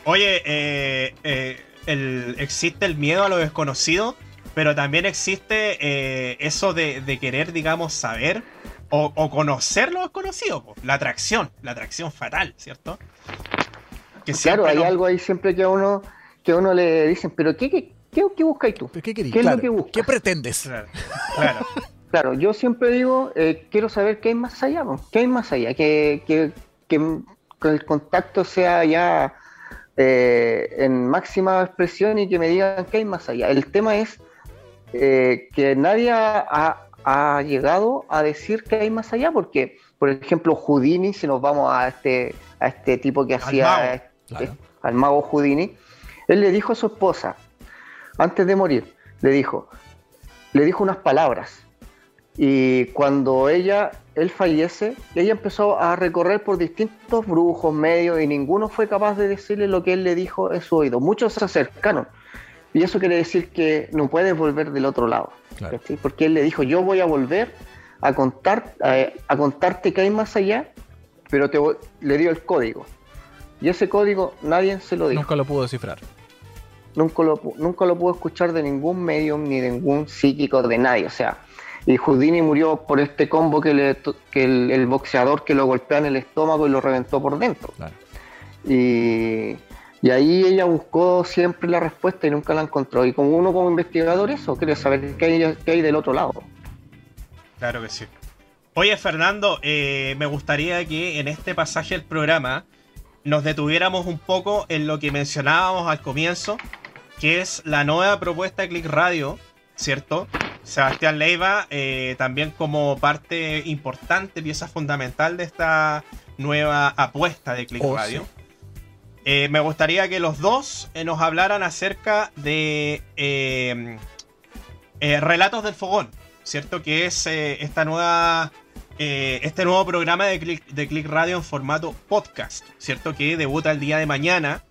Speaker 2: Oye, eh, eh, el, existe el miedo a lo desconocido, pero también existe eh, eso de, de, querer, digamos, saber o, conocer lo desconocido, la atracción, la atracción fatal, ¿cierto?
Speaker 4: claro, hay algo ahí siempre que a uno, que uno le dicen, pero ¿qué, qué, qué, buscas tú?
Speaker 3: ¿Qué, ¿Qué es lo que buscas? ¿Qué pretendes?
Speaker 4: Claro, claro. yo siempre digo, eh, quiero saber qué hay más allá, qué hay más allá, que, que, que, el contacto sea ya eh, en máxima expresión y que me digan qué hay más allá. El tema es eh, que nadie ha, ha llegado a decir que hay más allá, porque, por ejemplo, Houdini, si nos vamos a este, a este tipo que hacía este, al mago Houdini, él le dijo a su esposa, antes de morir, le dijo, le dijo unas palabras. Y cuando ella, él fallece, ella empezó a recorrer por distintos brujos, medios, y ninguno fue capaz de decirle lo que él le dijo en su oído. Muchos se acercaron, y eso quiere decir que no puedes volver del otro lado. Porque él le dijo, yo voy a volver a, contar, a, contarte que hay más allá, pero te le dio el código. Y ese código nadie se lo dijo.
Speaker 3: Nunca lo pudo descifrar.
Speaker 4: Nunca lo, nunca lo pudo escuchar de ningún medio ni de ningún psíquico, de nadie. O sea, y Houdini murió por este combo que, le, que el, boxeador que lo golpea en el estómago y lo reventó por dentro. Y y ahí ella buscó siempre la respuesta y nunca la encontró. Y como uno como investigador eso, quiere saber qué hay, qué hay del otro lado.
Speaker 2: Claro que sí. Oye, Fernando, eh, me gustaría que en este pasaje del programa nos detuviéramos un poco en lo que mencionábamos al comienzo, que es la nueva propuesta de Click Radio, ¿cierto? Sebastián Leiva, eh, también como parte importante, pieza fundamental de esta nueva apuesta de Click oh, Radio. Eh, me gustaría que los dos eh, nos hablaran acerca de Relatos del Fogón, ¿cierto? Que es esta nueva, este nuevo programa de Click, de Click Radio en formato podcast, ¿cierto? Que debuta el día de mañana.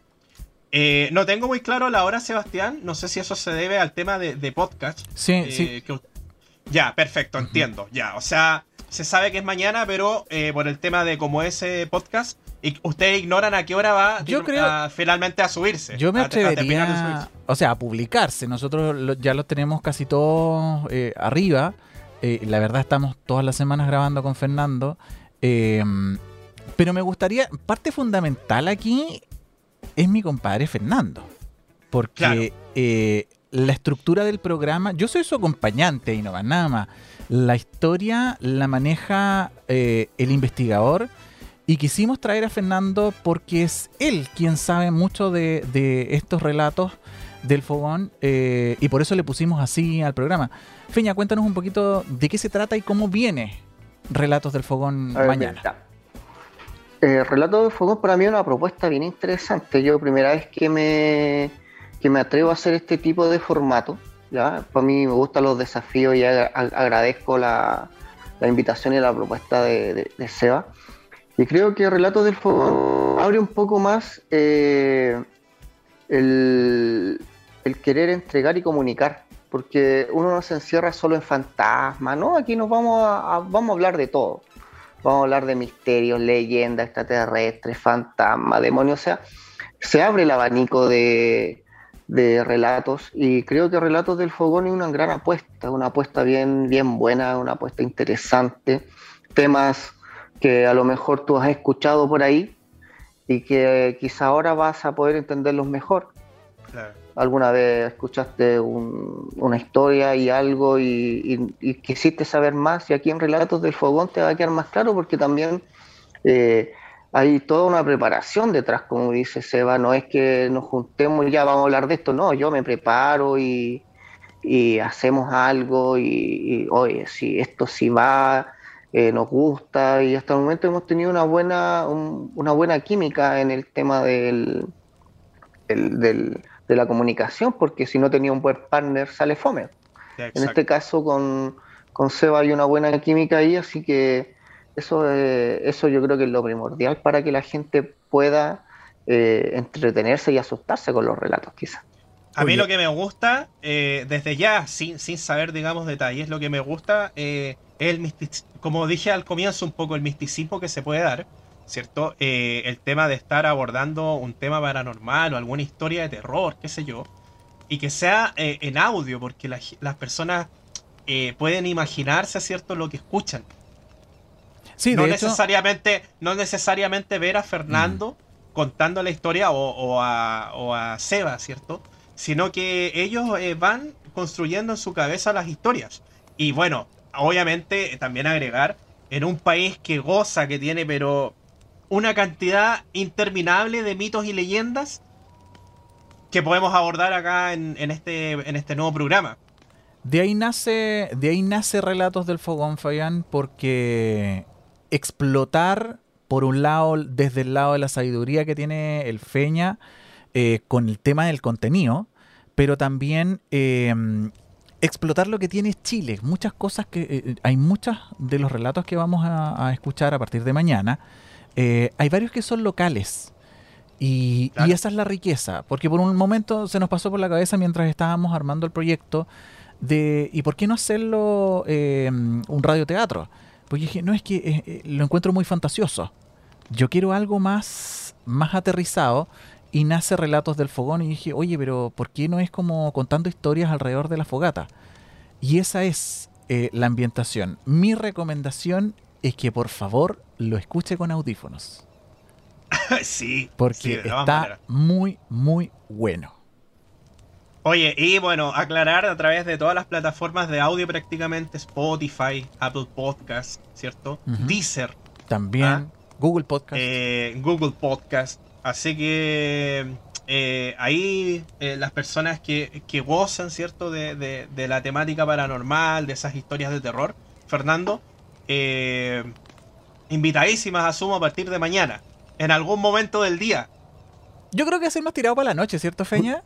Speaker 2: no tengo muy claro la hora, Sebastián. No sé si eso se debe al tema de, podcast.
Speaker 3: Sí, sí.
Speaker 2: Ya, perfecto, entiendo. Ya, o sea, se sabe que es mañana, pero por el tema de cómo es podcast, y ustedes ignoran a qué hora va yo creo, finalmente a subirse.
Speaker 3: Yo me atrevería, o sea, a publicarse. Nosotros ya lo tenemos casi todos eh, arriba. Eh, la verdad estamos todas las semanas grabando con Fernando. Eh, pero me gustaría, parte fundamental aquí es mi compadre Fernando. Porque la estructura del programa, yo soy su acompañante y no va nada más. La historia la maneja el investigador y quisimos traer a Fernando porque es él quien sabe mucho de, estos relatos del fogón eh, y por eso le pusimos así al programa. Feña, cuéntanos un poquito de qué se trata y cómo viene Relatos del Fogón mañana.
Speaker 4: Eh, Relatos del Fogón para mí es una propuesta bien interesante. Yo primera vez que me, me atrevo a hacer este tipo de formato. ¿ya? Para mí me gustan los desafíos y agradezco la, invitación y la propuesta de Seba. Y creo que Relatos del Fuego abre un poco más eh, el, querer entregar y comunicar, porque uno no se encierra solo en fantasmas, ¿no? Aquí nos vamos a, vamos a hablar de todo. Vamos a hablar de misterios, leyendas, extraterrestres, fantasmas, demonios, o sea, se abre el abanico de, de relatos y creo que Relatos del Fogón es una gran apuesta, una apuesta bien, bien buena, una apuesta interesante, temas que a lo mejor tú has escuchado por ahí y que quizá ahora vas a poder entenderlos mejor. Alguna vez escuchaste una historia y algo y, quisiste saber más y aquí en Relatos del Fogón te va a quedar más claro porque también eh, hay toda una preparación detrás, como dice Seba, no es que nos juntemos y ya vamos a hablar de esto, no, yo me preparo y, hacemos algo y, y, oye, si esto sí va, eh, nos gusta. Y hasta el momento hemos tenido una buena, una buena química en el tema del, del, de la comunicación, porque si no tenía un buen partner sale fome. en este caso con, con Seba hay una buena química ahí, así que eso, eh, eso yo creo que es lo primordial para que la gente pueda eh, entretenerse y asustarse con los relatos quizás.
Speaker 2: A mí lo que me gusta, desde ya, sin, sin saber, digamos, detalles, lo que me gusta el como dije al comienzo, un poco el misticismo que se puede dar, ¿cierto? Eh, el tema de estar abordando un tema paranormal o alguna historia de terror, qué sé yo, y que sea eh, en audio, porque las personas eh, pueden imaginarse, ¿cierto?, lo que escuchan. Sí, no, necesariamente, no necesariamente ver a Fernando mm. contando la historia o, a, o, a, Seba, ¿cierto? Sino que ellos van construyendo en su cabeza las historias. Y bueno, obviamente también agregar, en un país que goza, que tiene pero una cantidad interminable de mitos y leyendas que podemos abordar acá en, este, en este nuevo programa.
Speaker 3: De ahí nace, de ahí nace Relatos del Fogón, Fabián, porque explotar, por un lado, desde el lado de la sabiduría que tiene el Feña, eh, con el tema del contenido, pero también eh, explotar lo que tiene Chile. Muchas cosas que. Eh, hay muchos de los relatos que vamos a, escuchar a partir de mañana. Eh, hay varios que son locales. Y, esa es la riqueza. Porque por un momento se nos pasó por la cabeza mientras estábamos armando el proyecto de. ¿Y por qué no hacerlo eh, un radioteatro? Porque dije, no es que lo encuentro muy fantasioso. Yo quiero algo más, más aterrizado y nace Relatos del Fogón y dije, oye, pero ¿por qué no es como contando historias alrededor de la fogata? Y esa es eh, la ambientación. Mi recomendación es que por favor lo escuche con audífonos.
Speaker 2: sí.
Speaker 3: Porque está muy, muy bueno.
Speaker 2: Oye, y bueno, aclarar a través de todas las plataformas de audio prácticamente, Spotify, Apple Podcast, ¿cierto? Deezer.
Speaker 3: También. ¿ah? Google Podcast.
Speaker 2: Eh, Google Podcast. Así que eh, ahí eh, las personas que, gozan, ¿cierto? De, la temática paranormal, de esas historias de terror, Fernando, eh, invitadísimas, asumo, a partir de mañana, en algún momento del día.
Speaker 3: Yo creo que es más tirado para la noche, ¿cierto, Feña?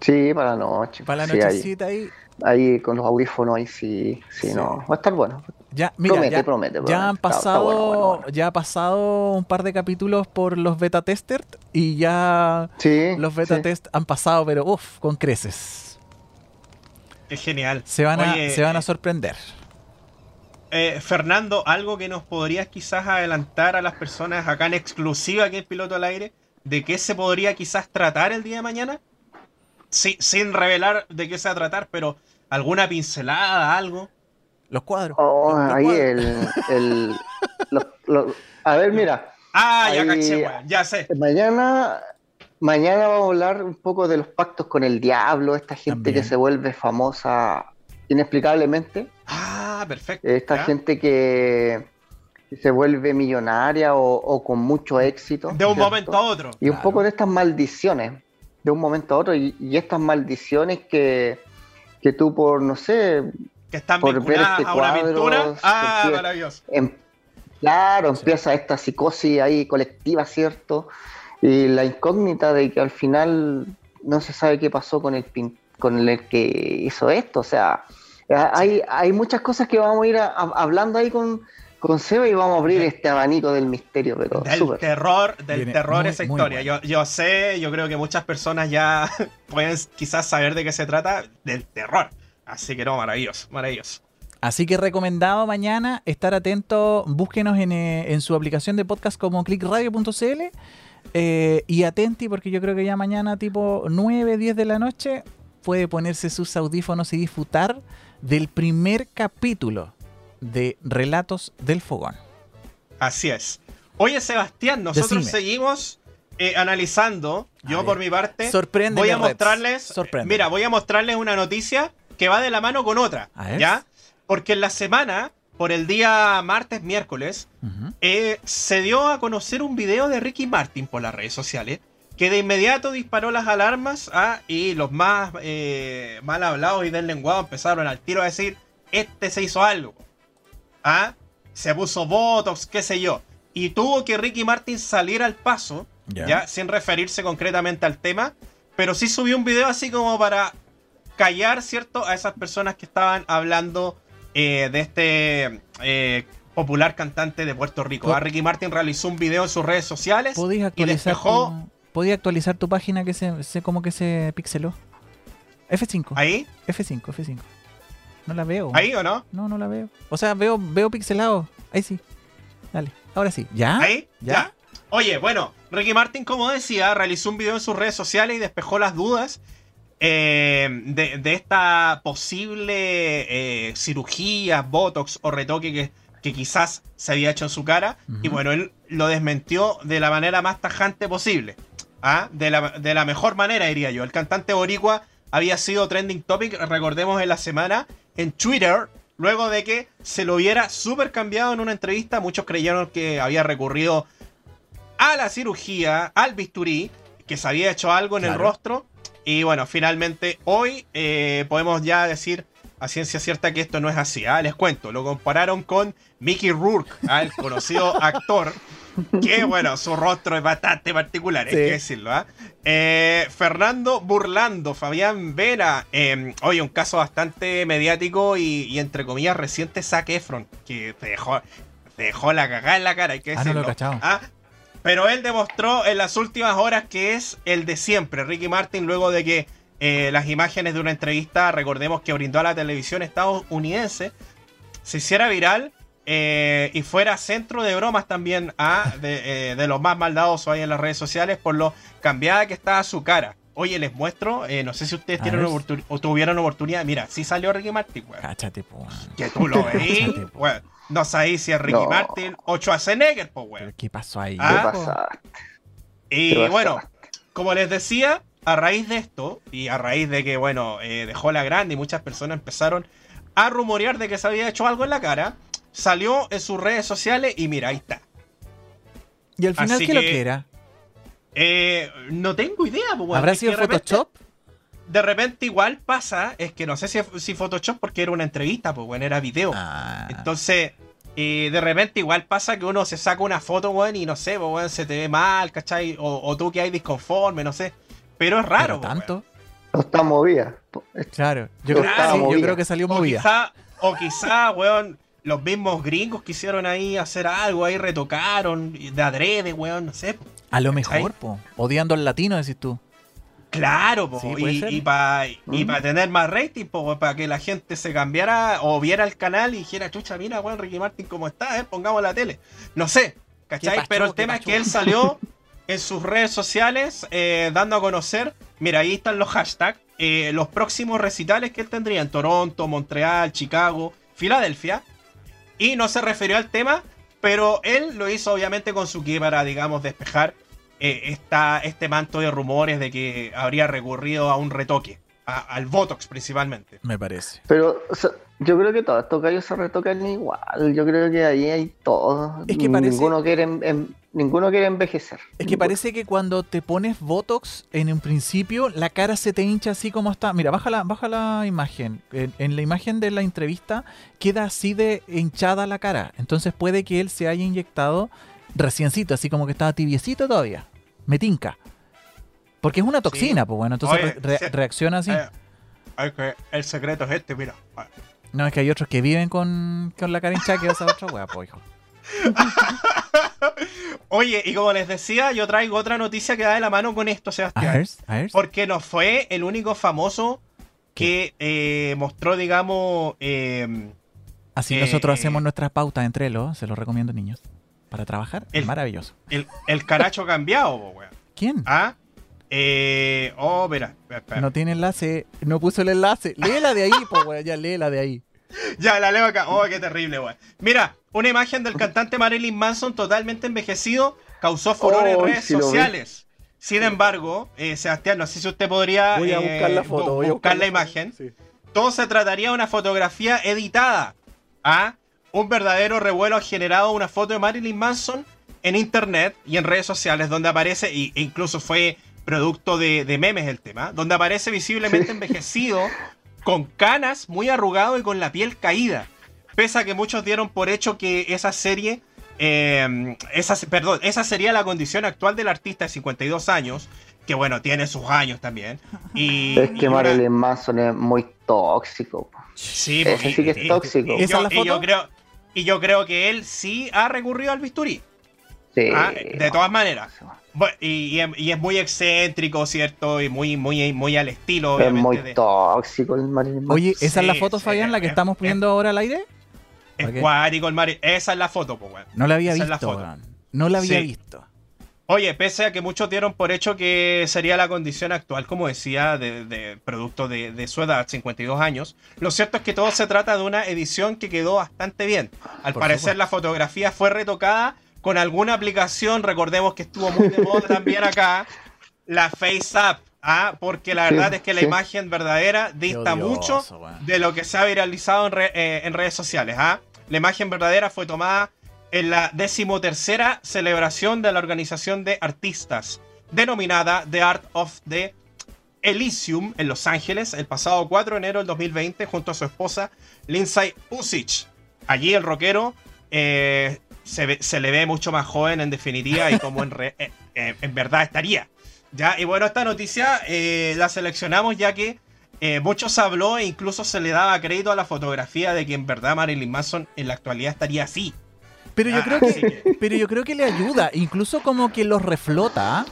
Speaker 4: Sí, para la noche.
Speaker 3: Para la nochecita ahí.
Speaker 4: Ahí con los audífonos ahí sí, sí, no. Va a estar bueno.
Speaker 3: Ya, mira, promete, ya, promete, ya han pasado, ya ha pasado un par de capítulos por los beta testers y ya los beta test han pasado, pero uff, con creces.
Speaker 2: Es genial.
Speaker 3: Se van, a, se van a sorprender.
Speaker 2: Eh, Fernando, algo que nos podrías quizás adelantar a las personas acá en exclusiva que es Piloto al Aire, de qué se podría quizás tratar el día de mañana? sin revelar de qué se va a tratar, pero alguna pincelada, algo.
Speaker 3: Los cuadros.
Speaker 4: Oh, ahí el. a ver, mira.
Speaker 2: Ah, ya caché, ya sé.
Speaker 4: Mañana, mañana vamos a hablar un poco de los pactos con el diablo, esta gente que se vuelve famosa inexplicablemente.
Speaker 2: Ah, perfecto.
Speaker 4: Esta gente que, se vuelve millonaria o, con mucho éxito.
Speaker 2: De un momento a otro.
Speaker 4: Y un poco de estas maldiciones de un momento a otro y, estas maldiciones que, que, tú por, no sé,
Speaker 2: que están por ver este a una aventura. Ah, maravilloso.
Speaker 4: Em, claro, empieza esta psicosis ahí colectiva, ¿cierto? Y la incógnita de que al final no se sabe qué pasó con el, con el que hizo esto. O sea, hay, hay muchas cosas que vamos a ir hablando ahí con, con Seba y vamos a abrir este abanico del misterio, pero
Speaker 2: del terror, del terror esa historia. Yo, yo sé, yo creo que muchas personas ya pueden quizás saber de qué se trata, del terror. Así que no, maravilloso, maravilloso.
Speaker 3: Así que recomendado mañana estar atento, búsquenos en, eh, en su aplicación de podcast como clickradio.cl eh, y atenti porque yo creo que ya mañana tipo 9, 10 de la noche puede ponerse sus audífonos y disfrutar del primer capítulo de Relatos del Fogón.
Speaker 2: Así es. Oye, Sebastián, nosotros seguimos eh, analizando. Yo, por mi parte, voy a mostrarles. Mira, voy a mostrarles una noticia que va de la mano con otra. ¿Ya? Porque en la semana, por el día martes, miércoles, eh, se dio a conocer un video de Ricky Martin por las redes sociales. Que de inmediato disparó las alarmas ah, y los más eh, mal hablados y del lenguado empezaron al tiro a decir: Este se hizo algo. ¿ah? Se puso Botox, qué sé yo. Y tuvo que Ricky Martin salir al paso, ya. sin referirse concretamente al tema, pero sí subió un video así como para callar, ¿cierto? A esas personas que estaban hablando eh, de este eh, popular cantante de Puerto Rico. ¿ah? Ricky Martin realizó un video en sus redes sociales y despejó...
Speaker 3: ¿Podía actualizar tu página que se, como que se pixeló? F5.
Speaker 2: ¿Ahí?
Speaker 3: F5, F5. No la veo.
Speaker 2: ¿Ahí o no?
Speaker 3: No, no la veo. O sea, veo, veo pixelado. Ahí sí. Dale. Ahora sí. ¿Ya?
Speaker 2: ¿Ahí? ¿Ya? Oye, bueno, Ricky Martin, como decía, realizó un video en sus redes sociales y despejó las dudas eh, de, esta posible eh, cirugía, botox o retoque que, que, quizás se había hecho en su cara. Y bueno, él lo desmentió de la manera más tajante posible. ¿Ah? De, la, de la mejor manera, diría yo. El cantante boricua había sido trending topic, recordemos, en la semana en Twitter, luego de que se lo hubiera súper cambiado en una entrevista. Muchos creyeron que había recurrido a la cirugía, al bisturí, que se había hecho algo en el rostro. Y bueno, finalmente hoy eh, podemos ya decir a ciencia cierta que esto no es así. ¿ah? Les cuento, lo compararon con Mickey Rourke, ¿ah? el conocido actor que bueno, su rostro es bastante particular, hay que decirlo. ¿ah? Eh, Fernando Burlando, Fabián Vera, eh, oye, un caso bastante mediático y, entre comillas reciente, Zac Efron, que te dejó, dejó la cagada en la cara, hay que ah, decirlo. ¿ah? Pero él demostró en las últimas horas que es el de siempre, Ricky Martin, luego de que eh, las imágenes de una entrevista, recordemos que brindó a la televisión estadounidense, se hiciera viral eh, y fuera centro de bromas también ¿ah? eh, de, los más maldadosos ahí en las redes sociales por lo cambiada que estaba su cara. Oye, les muestro, eh, no sé si ustedes tienen o tuvieron oportunidad. Mira, sí salió Ricky Martin, weón.
Speaker 3: Cáchate, po.
Speaker 2: Que tú lo veis, No sabéis si es Ricky Martin o Schwarzenegger, pues, weón.
Speaker 3: ¿Qué pasó ahí?
Speaker 2: ¿Ah? Y bueno, como les decía, a raíz de esto, y a raíz de que, bueno, dejó la grande y muchas personas empezaron a rumorear de que se había hecho algo en la cara, salió en sus redes sociales y mira, ahí está.
Speaker 3: ¿Y al final qué lo que era?
Speaker 2: Eh, no tengo idea.
Speaker 3: Pues, ¿Habrá sido Photoshop?
Speaker 2: de repente igual pasa, es que no sé si, si Photoshop porque era una entrevista, pues bueno, era video. Ah. Entonces, Y de repente igual pasa que uno se saca una foto, weón, y no sé, pues, weón, se te ve mal, ¿cachai? O, tú que hay disconforme, no sé. Pero es raro.
Speaker 3: Pero tanto.
Speaker 4: No está movida.
Speaker 3: Claro, yo, creo, que salió movida.
Speaker 2: O quizá, weón, los mismos gringos quisieron ahí hacer algo, ahí retocaron, de adrede, weón, no sé.
Speaker 3: A lo mejor, po. Odiando al latino, decís tú.
Speaker 2: Claro, po. y, para mm. tener más rating, po, para que la gente se cambiara o viera el canal y dijera, chucha, mira, weón, Ricky Martin cómo está, eh, pongamos la tele. No sé, ¿cachai? Pero el tema es que él salió en sus redes sociales eh, dando a conocer, mira, ahí están los hashtags, eh, los próximos recitales que él tendría en Toronto, Montreal, Chicago, Filadelfia. Y no se refirió al tema, pero él lo hizo obviamente con su que para, digamos, despejar eh, este manto de rumores de que habría recurrido a un retoque, al Botox principalmente.
Speaker 3: Me parece.
Speaker 4: Pero yo creo que todos estos gallos se retocan igual. Yo creo que ahí hay todo. Es que Ninguno quiere ninguno quiere envejecer.
Speaker 3: Es que parece que cuando te pones Botox en un principio, la cara se te hincha así como está. Mira, baja la, baja la imagen. En, la imagen de la entrevista queda así de hinchada la cara. Entonces puede que él se haya inyectado reciencito, así como que estaba tibiecito todavía. Me tinca. Porque es una toxina, pues bueno, entonces reacciona así.
Speaker 2: Eh, el secreto es este, mira.
Speaker 3: No, es que hay otros que viven con, la cara hinchada que esa otra wea, pues hijo.
Speaker 2: Oye, y como les decía, yo traigo otra noticia que da de la mano con esto, Sebastián. Porque no fue el único famoso que eh, mostró, digamos. Em,
Speaker 3: Así nosotros eh, hacemos nuestras pautas entre los, se los recomiendo, niños. Para trabajar, es maravilloso.
Speaker 2: El, caracho cambiado, weón.
Speaker 3: ¿Quién?
Speaker 2: Ah. Eh, oh, mira,
Speaker 3: No tiene enlace, no puso el enlace. Léela de ahí, pues, weón, ya léela de ahí.
Speaker 2: Ya, la leo acá. Oh, qué terrible, weón. Mira, una imagen del cantante Marilyn Manson totalmente envejecido causó furor en redes sociales. Sin embargo, eh, Sebastián, no sé si usted podría
Speaker 3: voy a buscar la, eh, foto,
Speaker 2: voy a buscar, la, imagen. Todo se trataría de una fotografía editada. ¿ah? Un verdadero revuelo ha generado una foto de Marilyn Manson en internet y en redes sociales donde aparece, e incluso fue producto de, memes el tema, donde aparece visiblemente envejecido, con canas, muy arrugado y con la piel caída. Pese a que muchos dieron por hecho que esa serie, em, esa, perdón, esa sería la condición actual del artista de 52 años, que bueno, tiene sus años también. Y,
Speaker 4: es que Marilyn Manson es muy tóxico.
Speaker 2: Sí, porque,
Speaker 4: sí que es tóxico.
Speaker 2: Y, yo, creo, y yo creo que él sí ha recurrido al bisturí. Sí. Ah, de todas maneras. Y, es muy excéntrico, ¿cierto? Y muy, muy, muy al estilo.
Speaker 4: Es muy tóxico el Marilyn Manson.
Speaker 3: Oye, ¿esa es la foto, Fabián, la que estamos poniendo ahora al aire?
Speaker 2: Es cuático el Mario. Esa es la foto, pues, weón.
Speaker 3: No la había visto, No la había visto.
Speaker 2: Oye, pese a que muchos dieron por hecho que sería la condición actual, como decía, de, producto de, su edad, 52 años, lo cierto es que todo se trata de una edición que quedó bastante bien. Al parecer la fotografía fue retocada con alguna aplicación, recordemos que estuvo muy de moda también acá, la FaceApp. ¿ah? Porque la verdad es que la imagen verdadera dista mucho de lo que se ha viralizado en, eh, en redes sociales. ¿ah? La imagen verdadera fue tomada en la decimotercera celebración de la organización de artistas, denominada The Art of the Elysium en Los Ángeles, el pasado 4 de enero del 2020, junto a su esposa Lindsay Usich. Allí el rockero eh, se, le ve mucho más joven en definitiva y como en, eh, eh, en verdad estaría. ¿ya? Y bueno, esta noticia la seleccionamos ya que muchos habló e incluso se le daba crédito a la fotografía de que en verdad Marilyn Manson en la actualidad estaría así.
Speaker 3: Pero yo, ah, creo que, pero yo creo que le ayuda, incluso como que los reflota.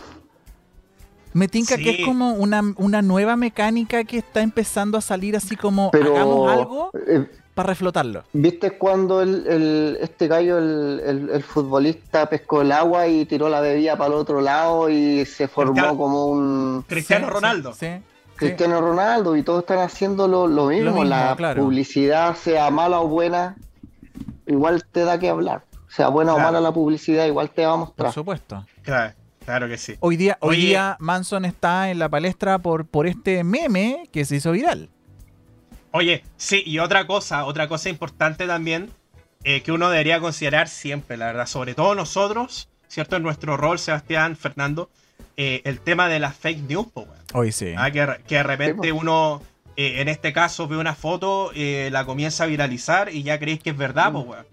Speaker 3: Me tinca que es como una, nueva mecánica que está empezando a salir así como hagamos algo eh, para reflotarlo.
Speaker 4: ¿Viste cuando el, este gallo, el, futbolista, pescó el agua y tiró la bebida para el otro lado y se formó como un...
Speaker 2: Cristiano Ronaldo.
Speaker 4: Sí, Cristiano Ronaldo y todos están haciendo lo, mismo. La publicidad, sea mala o buena, igual te da que hablar sea buena o mala la publicidad, igual te va a mostrar.
Speaker 3: Por supuesto.
Speaker 2: Claro, claro que sí.
Speaker 3: Hoy día, hoy día Manson está en la palestra por, por este meme que se hizo viral.
Speaker 2: Oye, sí, y otra cosa, otra cosa importante también eh, que uno debería considerar siempre, la verdad, sobre todo nosotros, ¿cierto? En nuestro rol, Sebastián, Fernando, eh, el tema de las fake news,
Speaker 3: Hoy sí.
Speaker 2: Ah, que, de repente uno, eh, en este caso, ve una foto, la comienza a viralizar y ya creéis que es verdad, pues,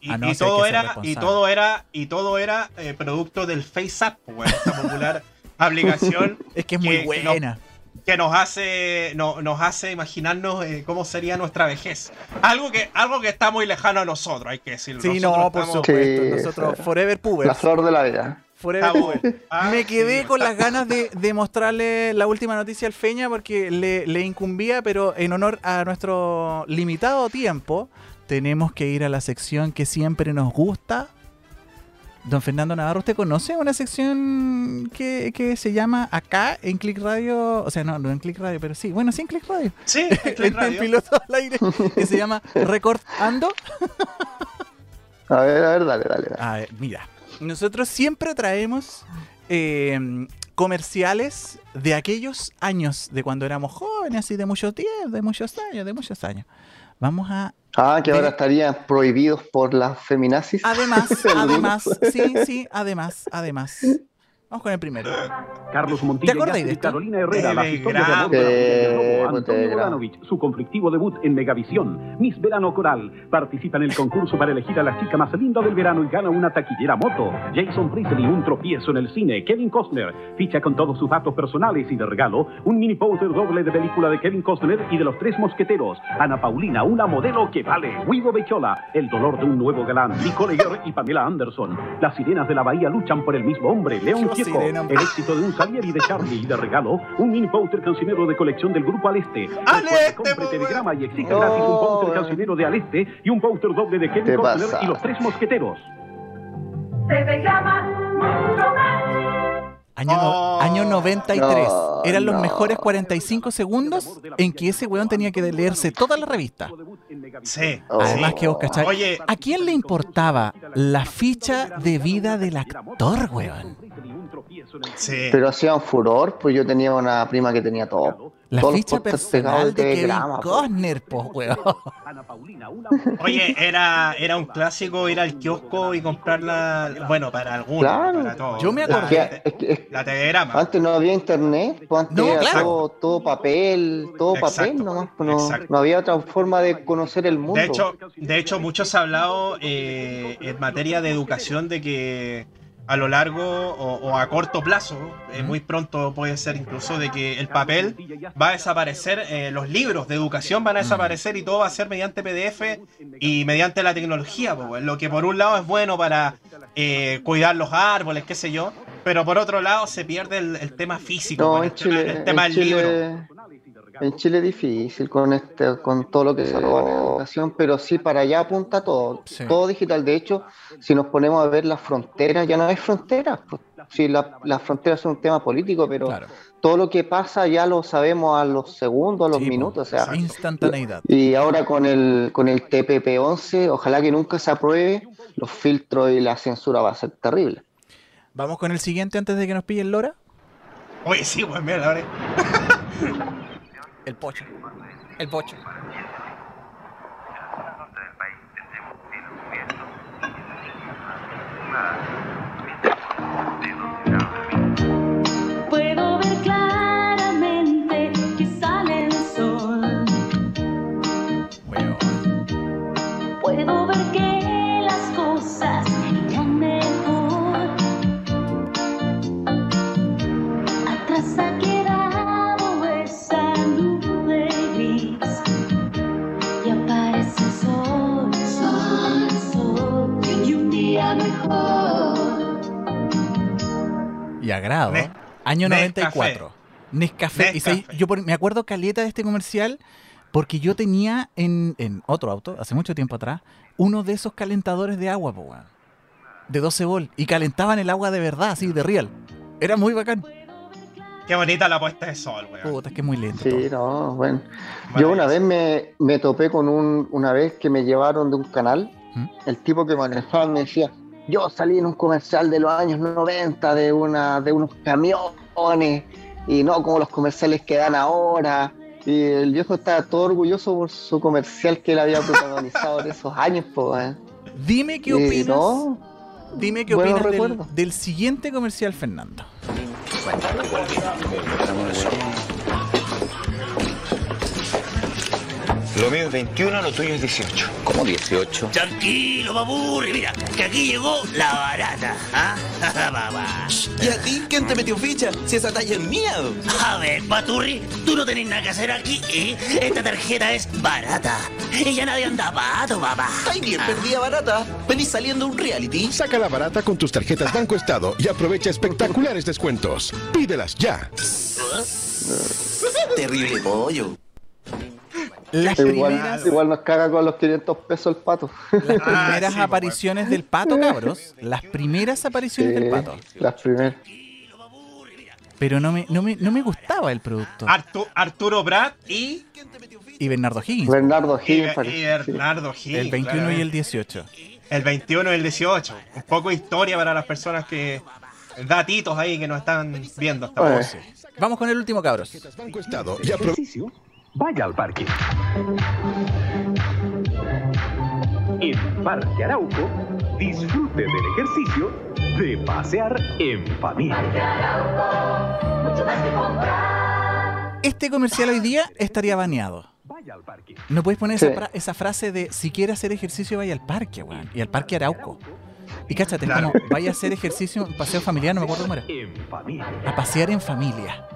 Speaker 2: Y, todo era, y, todo era, y todo era producto del FaceApp, pues, esta popular aplicación.
Speaker 3: Es que es muy buena.
Speaker 2: Que nos, hace, nos hace imaginarnos eh, cómo sería nuestra vejez. Algo que, algo que está muy lejano a nosotros, hay que decirlo.
Speaker 3: Sí, no, por supuesto. nosotros, Forever Puber.
Speaker 4: La flor de la vida.
Speaker 3: Forever ah, Me quedé con las ganas de, de, mostrarle la última noticia al Feña porque le, le incumbía, pero en honor a nuestro limitado tiempo, tenemos que ir a la sección que siempre nos gusta, Don Fernando Navarro, ¿usted conoce una sección que, que, se llama acá en Click Radio? O sea, no, no en Click Radio, pero sí. Bueno, sí en Click Radio.
Speaker 2: Sí, en Click Radio.
Speaker 3: piloto al aire que se llama Record Ando.
Speaker 4: a ver, a ver, dale, dale. dale.
Speaker 3: A ver, mira. Nosotros siempre traemos eh, comerciales de aquellos años, de cuando éramos jóvenes, así de muchos días, de muchos años, de muchos años. Vamos a
Speaker 4: Ah, que ahora estarían prohibidos por la feminazis.
Speaker 3: Además, además, sí, sí, además, además. Vamos con el primero.
Speaker 5: Carlos Montilla y Carolina Herrera, las historias de amor de Antonio Bodanovich, su conflictivo debut en Megavisión. Miss Verano Coral participa en el concurso para elegir a la chica más linda del verano y gana una taquillera moto. Jason Priestley, un tropiezo en el cine. Kevin Costner ficha con todos sus datos personales y de regalo un mini poster doble de película de Kevin Costner y de los tres mosqueteros. Ana Paulina, una modelo que vale. Guido Bechola, el dolor de un nuevo galán. Nicole Guerre y Pamela Anderson. Las sirenas de la bahía luchan por el mismo hombre. El éxito de un Salieri de Charlie. Y de regalo, un mini poster cancionero de colección del grupo Aleste.
Speaker 2: Aleste
Speaker 5: compre telegrama y exige gratis un poster cancionero de Aleste y un poster doble de Kevin Costner y los tres mosqueteros.
Speaker 3: Telegrama Año, no, año 93. Eran los mejores 45 segundos en que ese weón tenía que leerse toda la revista.
Speaker 2: Sí.
Speaker 3: Además que vos cachai. Oye, ¿a quién le importaba la ficha de vida del actor, weón?
Speaker 4: Sí. Pero hacía un furor, pues yo tenía una prima que tenía todo.
Speaker 3: La ficha personal de, Kevin Costner, pues, weón.
Speaker 2: Oye, era, era un clásico ir al kiosco y comprarla, bueno, para algunos, claro. para todos.
Speaker 3: Yo me acordé.
Speaker 2: la telegrama.
Speaker 4: Antes no había internet, pues antes era todo, papel, todo papel nomás. Pues no, no, había otra forma de conocer el mundo.
Speaker 2: De hecho, de hecho muchos han hablado eh, en materia de educación de que a lo largo o, a corto plazo, eh, muy pronto puede ser incluso de que el papel va a desaparecer, eh, los libros de educación van a desaparecer y todo va a ser mediante PDF y mediante la tecnología, lo que por un lado es bueno para eh, cuidar los árboles, qué sé yo, pero por otro lado se pierde el, tema físico, el, tema, del libro.
Speaker 4: En Chile es difícil con este, con todo lo que se roba la educación, pero sí para allá apunta todo, todo digital. De hecho, si nos ponemos a ver las fronteras, ya no hay fronteras. Pues. Sí, las fronteras son un tema político, pero todo lo que pasa ya lo sabemos a los segundos, a los minutos. O sea,
Speaker 3: instantaneidad.
Speaker 4: Y ahora con el, con el TPP-11, ojalá que nunca se apruebe, los filtros y la censura va a ser terrible.
Speaker 3: ¿Vamos con el siguiente antes de que nos pillen Lora?
Speaker 2: Oye, sí, pues mira,
Speaker 3: El pocho. El pocho. Agrado. Año 94. Nescafé. Nescafé. Y yo me acuerdo caleta de este comercial porque yo tenía en, en, otro auto, hace mucho tiempo atrás, uno de esos calentadores de agua, po, de 12 volt. Y calentaban el agua de verdad, así, de real. Era muy bacán.
Speaker 2: Qué bonita la puesta de sol, weón.
Speaker 3: Puta, es que es muy lento.
Speaker 4: Sí, no, bueno. Yo una vez me, me, topé con un, una vez que me llevaron de un canal, ¿Mm? el tipo que manejaba me decía, yo salí en un comercial de los años 90 de, una, de unos camiones y no como los comerciales que dan ahora. Y el viejo estaba todo orgulloso por su comercial que él había protagonizado en esos años. Pues,
Speaker 3: Dime qué opinas. Dime qué opinas del, del, siguiente comercial, Fernando.
Speaker 6: Lo mío es 21, lo tuyo es 18.
Speaker 7: ¿Cómo 18?
Speaker 8: Tranquilo, baburri. Mira, que aquí llegó la barata. ¿Ah?
Speaker 9: ¿Y a ti quién te metió ficha? Si esa talla es mía.
Speaker 8: A ver, Paturri, tú no tenés nada que hacer aquí. ¿eh? Esta tarjeta es barata. Y ya nadie anda pato, papá.
Speaker 9: Ay, bien, perdida barata. Venís saliendo un reality.
Speaker 10: Saca la barata con tus tarjetas Banco Estado y aprovecha espectaculares descuentos. Pídelas ya.
Speaker 9: Terrible pollo.
Speaker 4: Las primeras, igual, nos caga con los 500 pesos el pato.
Speaker 3: Las ah, primeras apariciones del pato, cabros. Las primeras apariciones del pato.
Speaker 4: Las primeras.
Speaker 3: Pero no me, no me, no me gustaba el producto.
Speaker 2: Arturo Brad y.
Speaker 3: Y Bernardo Higgins.
Speaker 4: Bernardo Higgins.
Speaker 2: Y, Bernardo Higgins.
Speaker 3: El 21 y el 18.
Speaker 2: El 21 y el 18. Un poco de historia para las personas que. Datitos ahí que nos están viendo hasta ahora.
Speaker 3: Vamos con el último, cabros.
Speaker 10: Banco Estado. Y vaya al parque.
Speaker 5: En Parque Arauco, disfrute del ejercicio de pasear en familia.
Speaker 3: Este comercial hoy día estaría baneado. No puedes poner esa, frase de si quiere hacer ejercicio, vaya al parque, weón. Y al parque Arauco. Y cáchate, es como vaya a hacer ejercicio, un paseo familiar, no me acuerdo cómo era. A pasear en familia.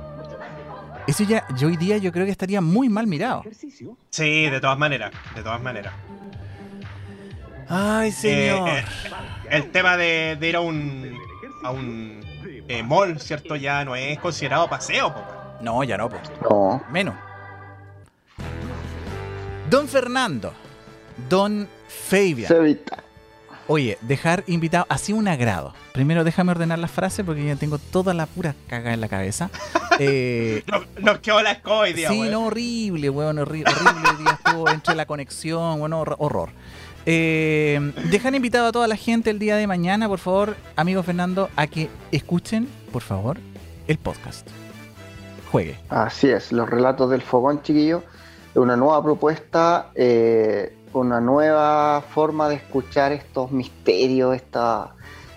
Speaker 3: Eso ya, yo hoy día yo creo que estaría muy mal mirado.
Speaker 2: Sí, de todas maneras, de todas maneras.
Speaker 3: Ay, señor.
Speaker 2: Eh, eh, el tema de, ir a un, a un eh, mall, ¿cierto? Ya no es considerado paseo, po.
Speaker 3: No, ya no, pues.
Speaker 4: No.
Speaker 3: Menos. Don Fernando. Don Fabian. Oye, dejar invitado, así un agrado. Primero déjame ordenar la frase porque ya tengo toda la pura caga en la cabeza.
Speaker 2: Eh, nos, quedó la escoba hoy día,
Speaker 3: Sí, no, horrible, weón, horrible, horrible el día estuvo entre la conexión, bueno, horror. Eh, dejar invitado a toda la gente el día de mañana, por favor, amigo Fernando, a que escuchen, por favor, el podcast. Juegue.
Speaker 4: Así es, los relatos del fogón, chiquillo. Una nueva propuesta eh, una nueva forma de escuchar estos misterios, esta,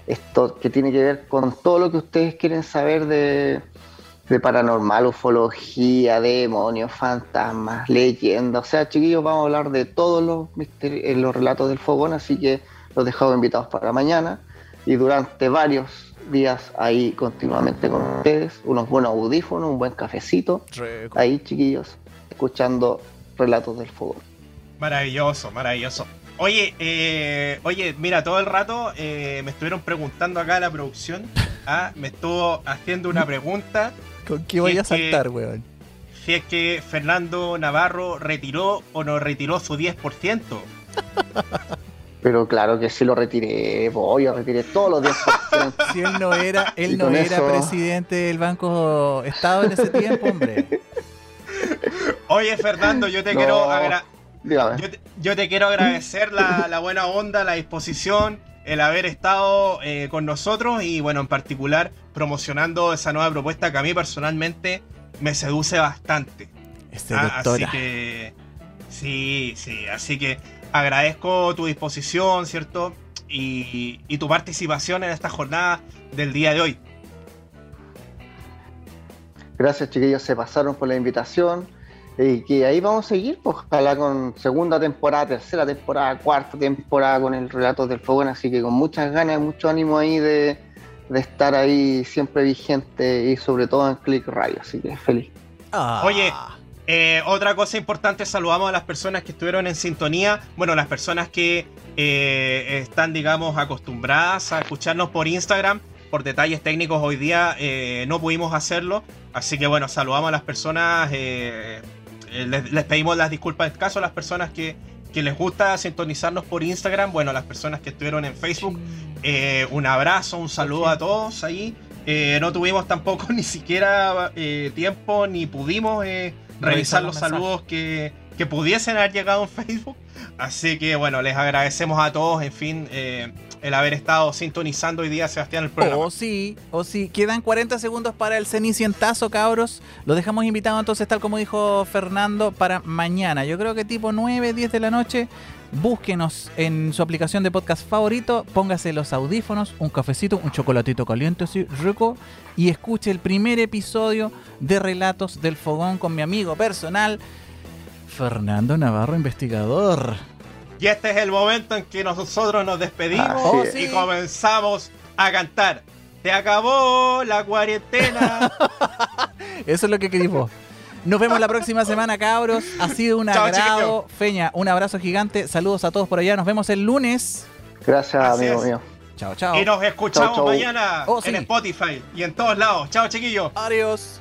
Speaker 4: esto que tiene que ver con todo lo que ustedes quieren saber de, paranormal, ufología, demonios, fantasmas, leyendas. O sea, chiquillos, vamos a hablar de todos los, misterios, eh, los relatos del fogón, así que los dejado invitados para mañana y durante varios días ahí continuamente con ustedes, unos buenos audífonos, un buen cafecito, ahí chiquillos, escuchando relatos del fogón.
Speaker 2: Maravilloso, maravilloso. Oye, eh, oye, mira, todo el rato eh, me estuvieron preguntando acá la producción. Ah, me estuvo haciendo una pregunta.
Speaker 3: ¿Con qué voy a saltar, weón?
Speaker 2: Si es que Fernando Navarro retiró o no retiró su 10%.
Speaker 4: Pero claro que sí lo retiré, voy, a retiré todos los 10%.
Speaker 3: si él no era, él no era presidente del Banco Estado en ese tiempo, hombre.
Speaker 2: Oye, Fernando, yo te quiero agradecer yo te, quiero agradecer la, buena onda, la disposición, el haber estado eh, con nosotros y bueno, en particular promocionando esa nueva propuesta que a mí personalmente me seduce bastante.
Speaker 3: Este ah, así
Speaker 2: que sí, sí, así que agradezco tu disposición, ¿cierto? Y, y tu participación en esta jornada del día de hoy.
Speaker 4: Gracias chiquillos, se pasaron por la invitación y que ahí vamos a seguir, pues ojalá con segunda temporada, tercera temporada, cuarta temporada con el relato del fogón, así que con muchas ganas, mucho ánimo ahí de, estar ahí siempre vigente y sobre todo en Click Radio, así que feliz.
Speaker 2: Ah. Oye, eh, otra cosa importante, saludamos a las personas que estuvieron en sintonía, bueno, las personas que eh, están, digamos, acostumbradas a escucharnos por Instagram, por detalles técnicos hoy día eh, no pudimos hacerlo, así que bueno, saludamos a las personas eh, les, pedimos las disculpas del caso a las personas que, les gusta sintonizarnos por Instagram, bueno, las personas que estuvieron en Facebook, eh, un abrazo, un saludo a todos ahí. Eh, no tuvimos tampoco ni siquiera tiempo ni pudimos revisar los, saludos que, que, pudiesen haber llegado en Facebook. Así que bueno, les agradecemos a todos, en fin el haber estado sintonizando hoy día Sebastián el programa.
Speaker 3: O sí, o sí. Quedan 40 segundos para el cenicientazo, cabros. Lo dejamos invitado entonces, tal como dijo Fernando, para mañana. Yo creo que tipo 9, 10 de la noche. Búsquenos en su aplicación de podcast favorito, póngase los audífonos, un cafecito, un chocolatito caliente así rico y escuche el primer episodio de Relatos del Fogón con mi amigo personal Fernando Navarro, investigador.
Speaker 2: Y este es el momento en que nosotros nos despedimos y comenzamos a cantar. Se acabó la cuarentena.
Speaker 3: Eso es lo que queremos. Nos vemos la próxima semana, cabros. Ha sido un agrado. Feña, un abrazo gigante. Saludos a todos por allá. Nos vemos el lunes.
Speaker 4: Gracias, amigo mío.
Speaker 3: Chao, chao.
Speaker 2: Y nos escuchamos mañana oh, en Spotify y en todos lados. Chao, chiquillos.
Speaker 3: Adiós.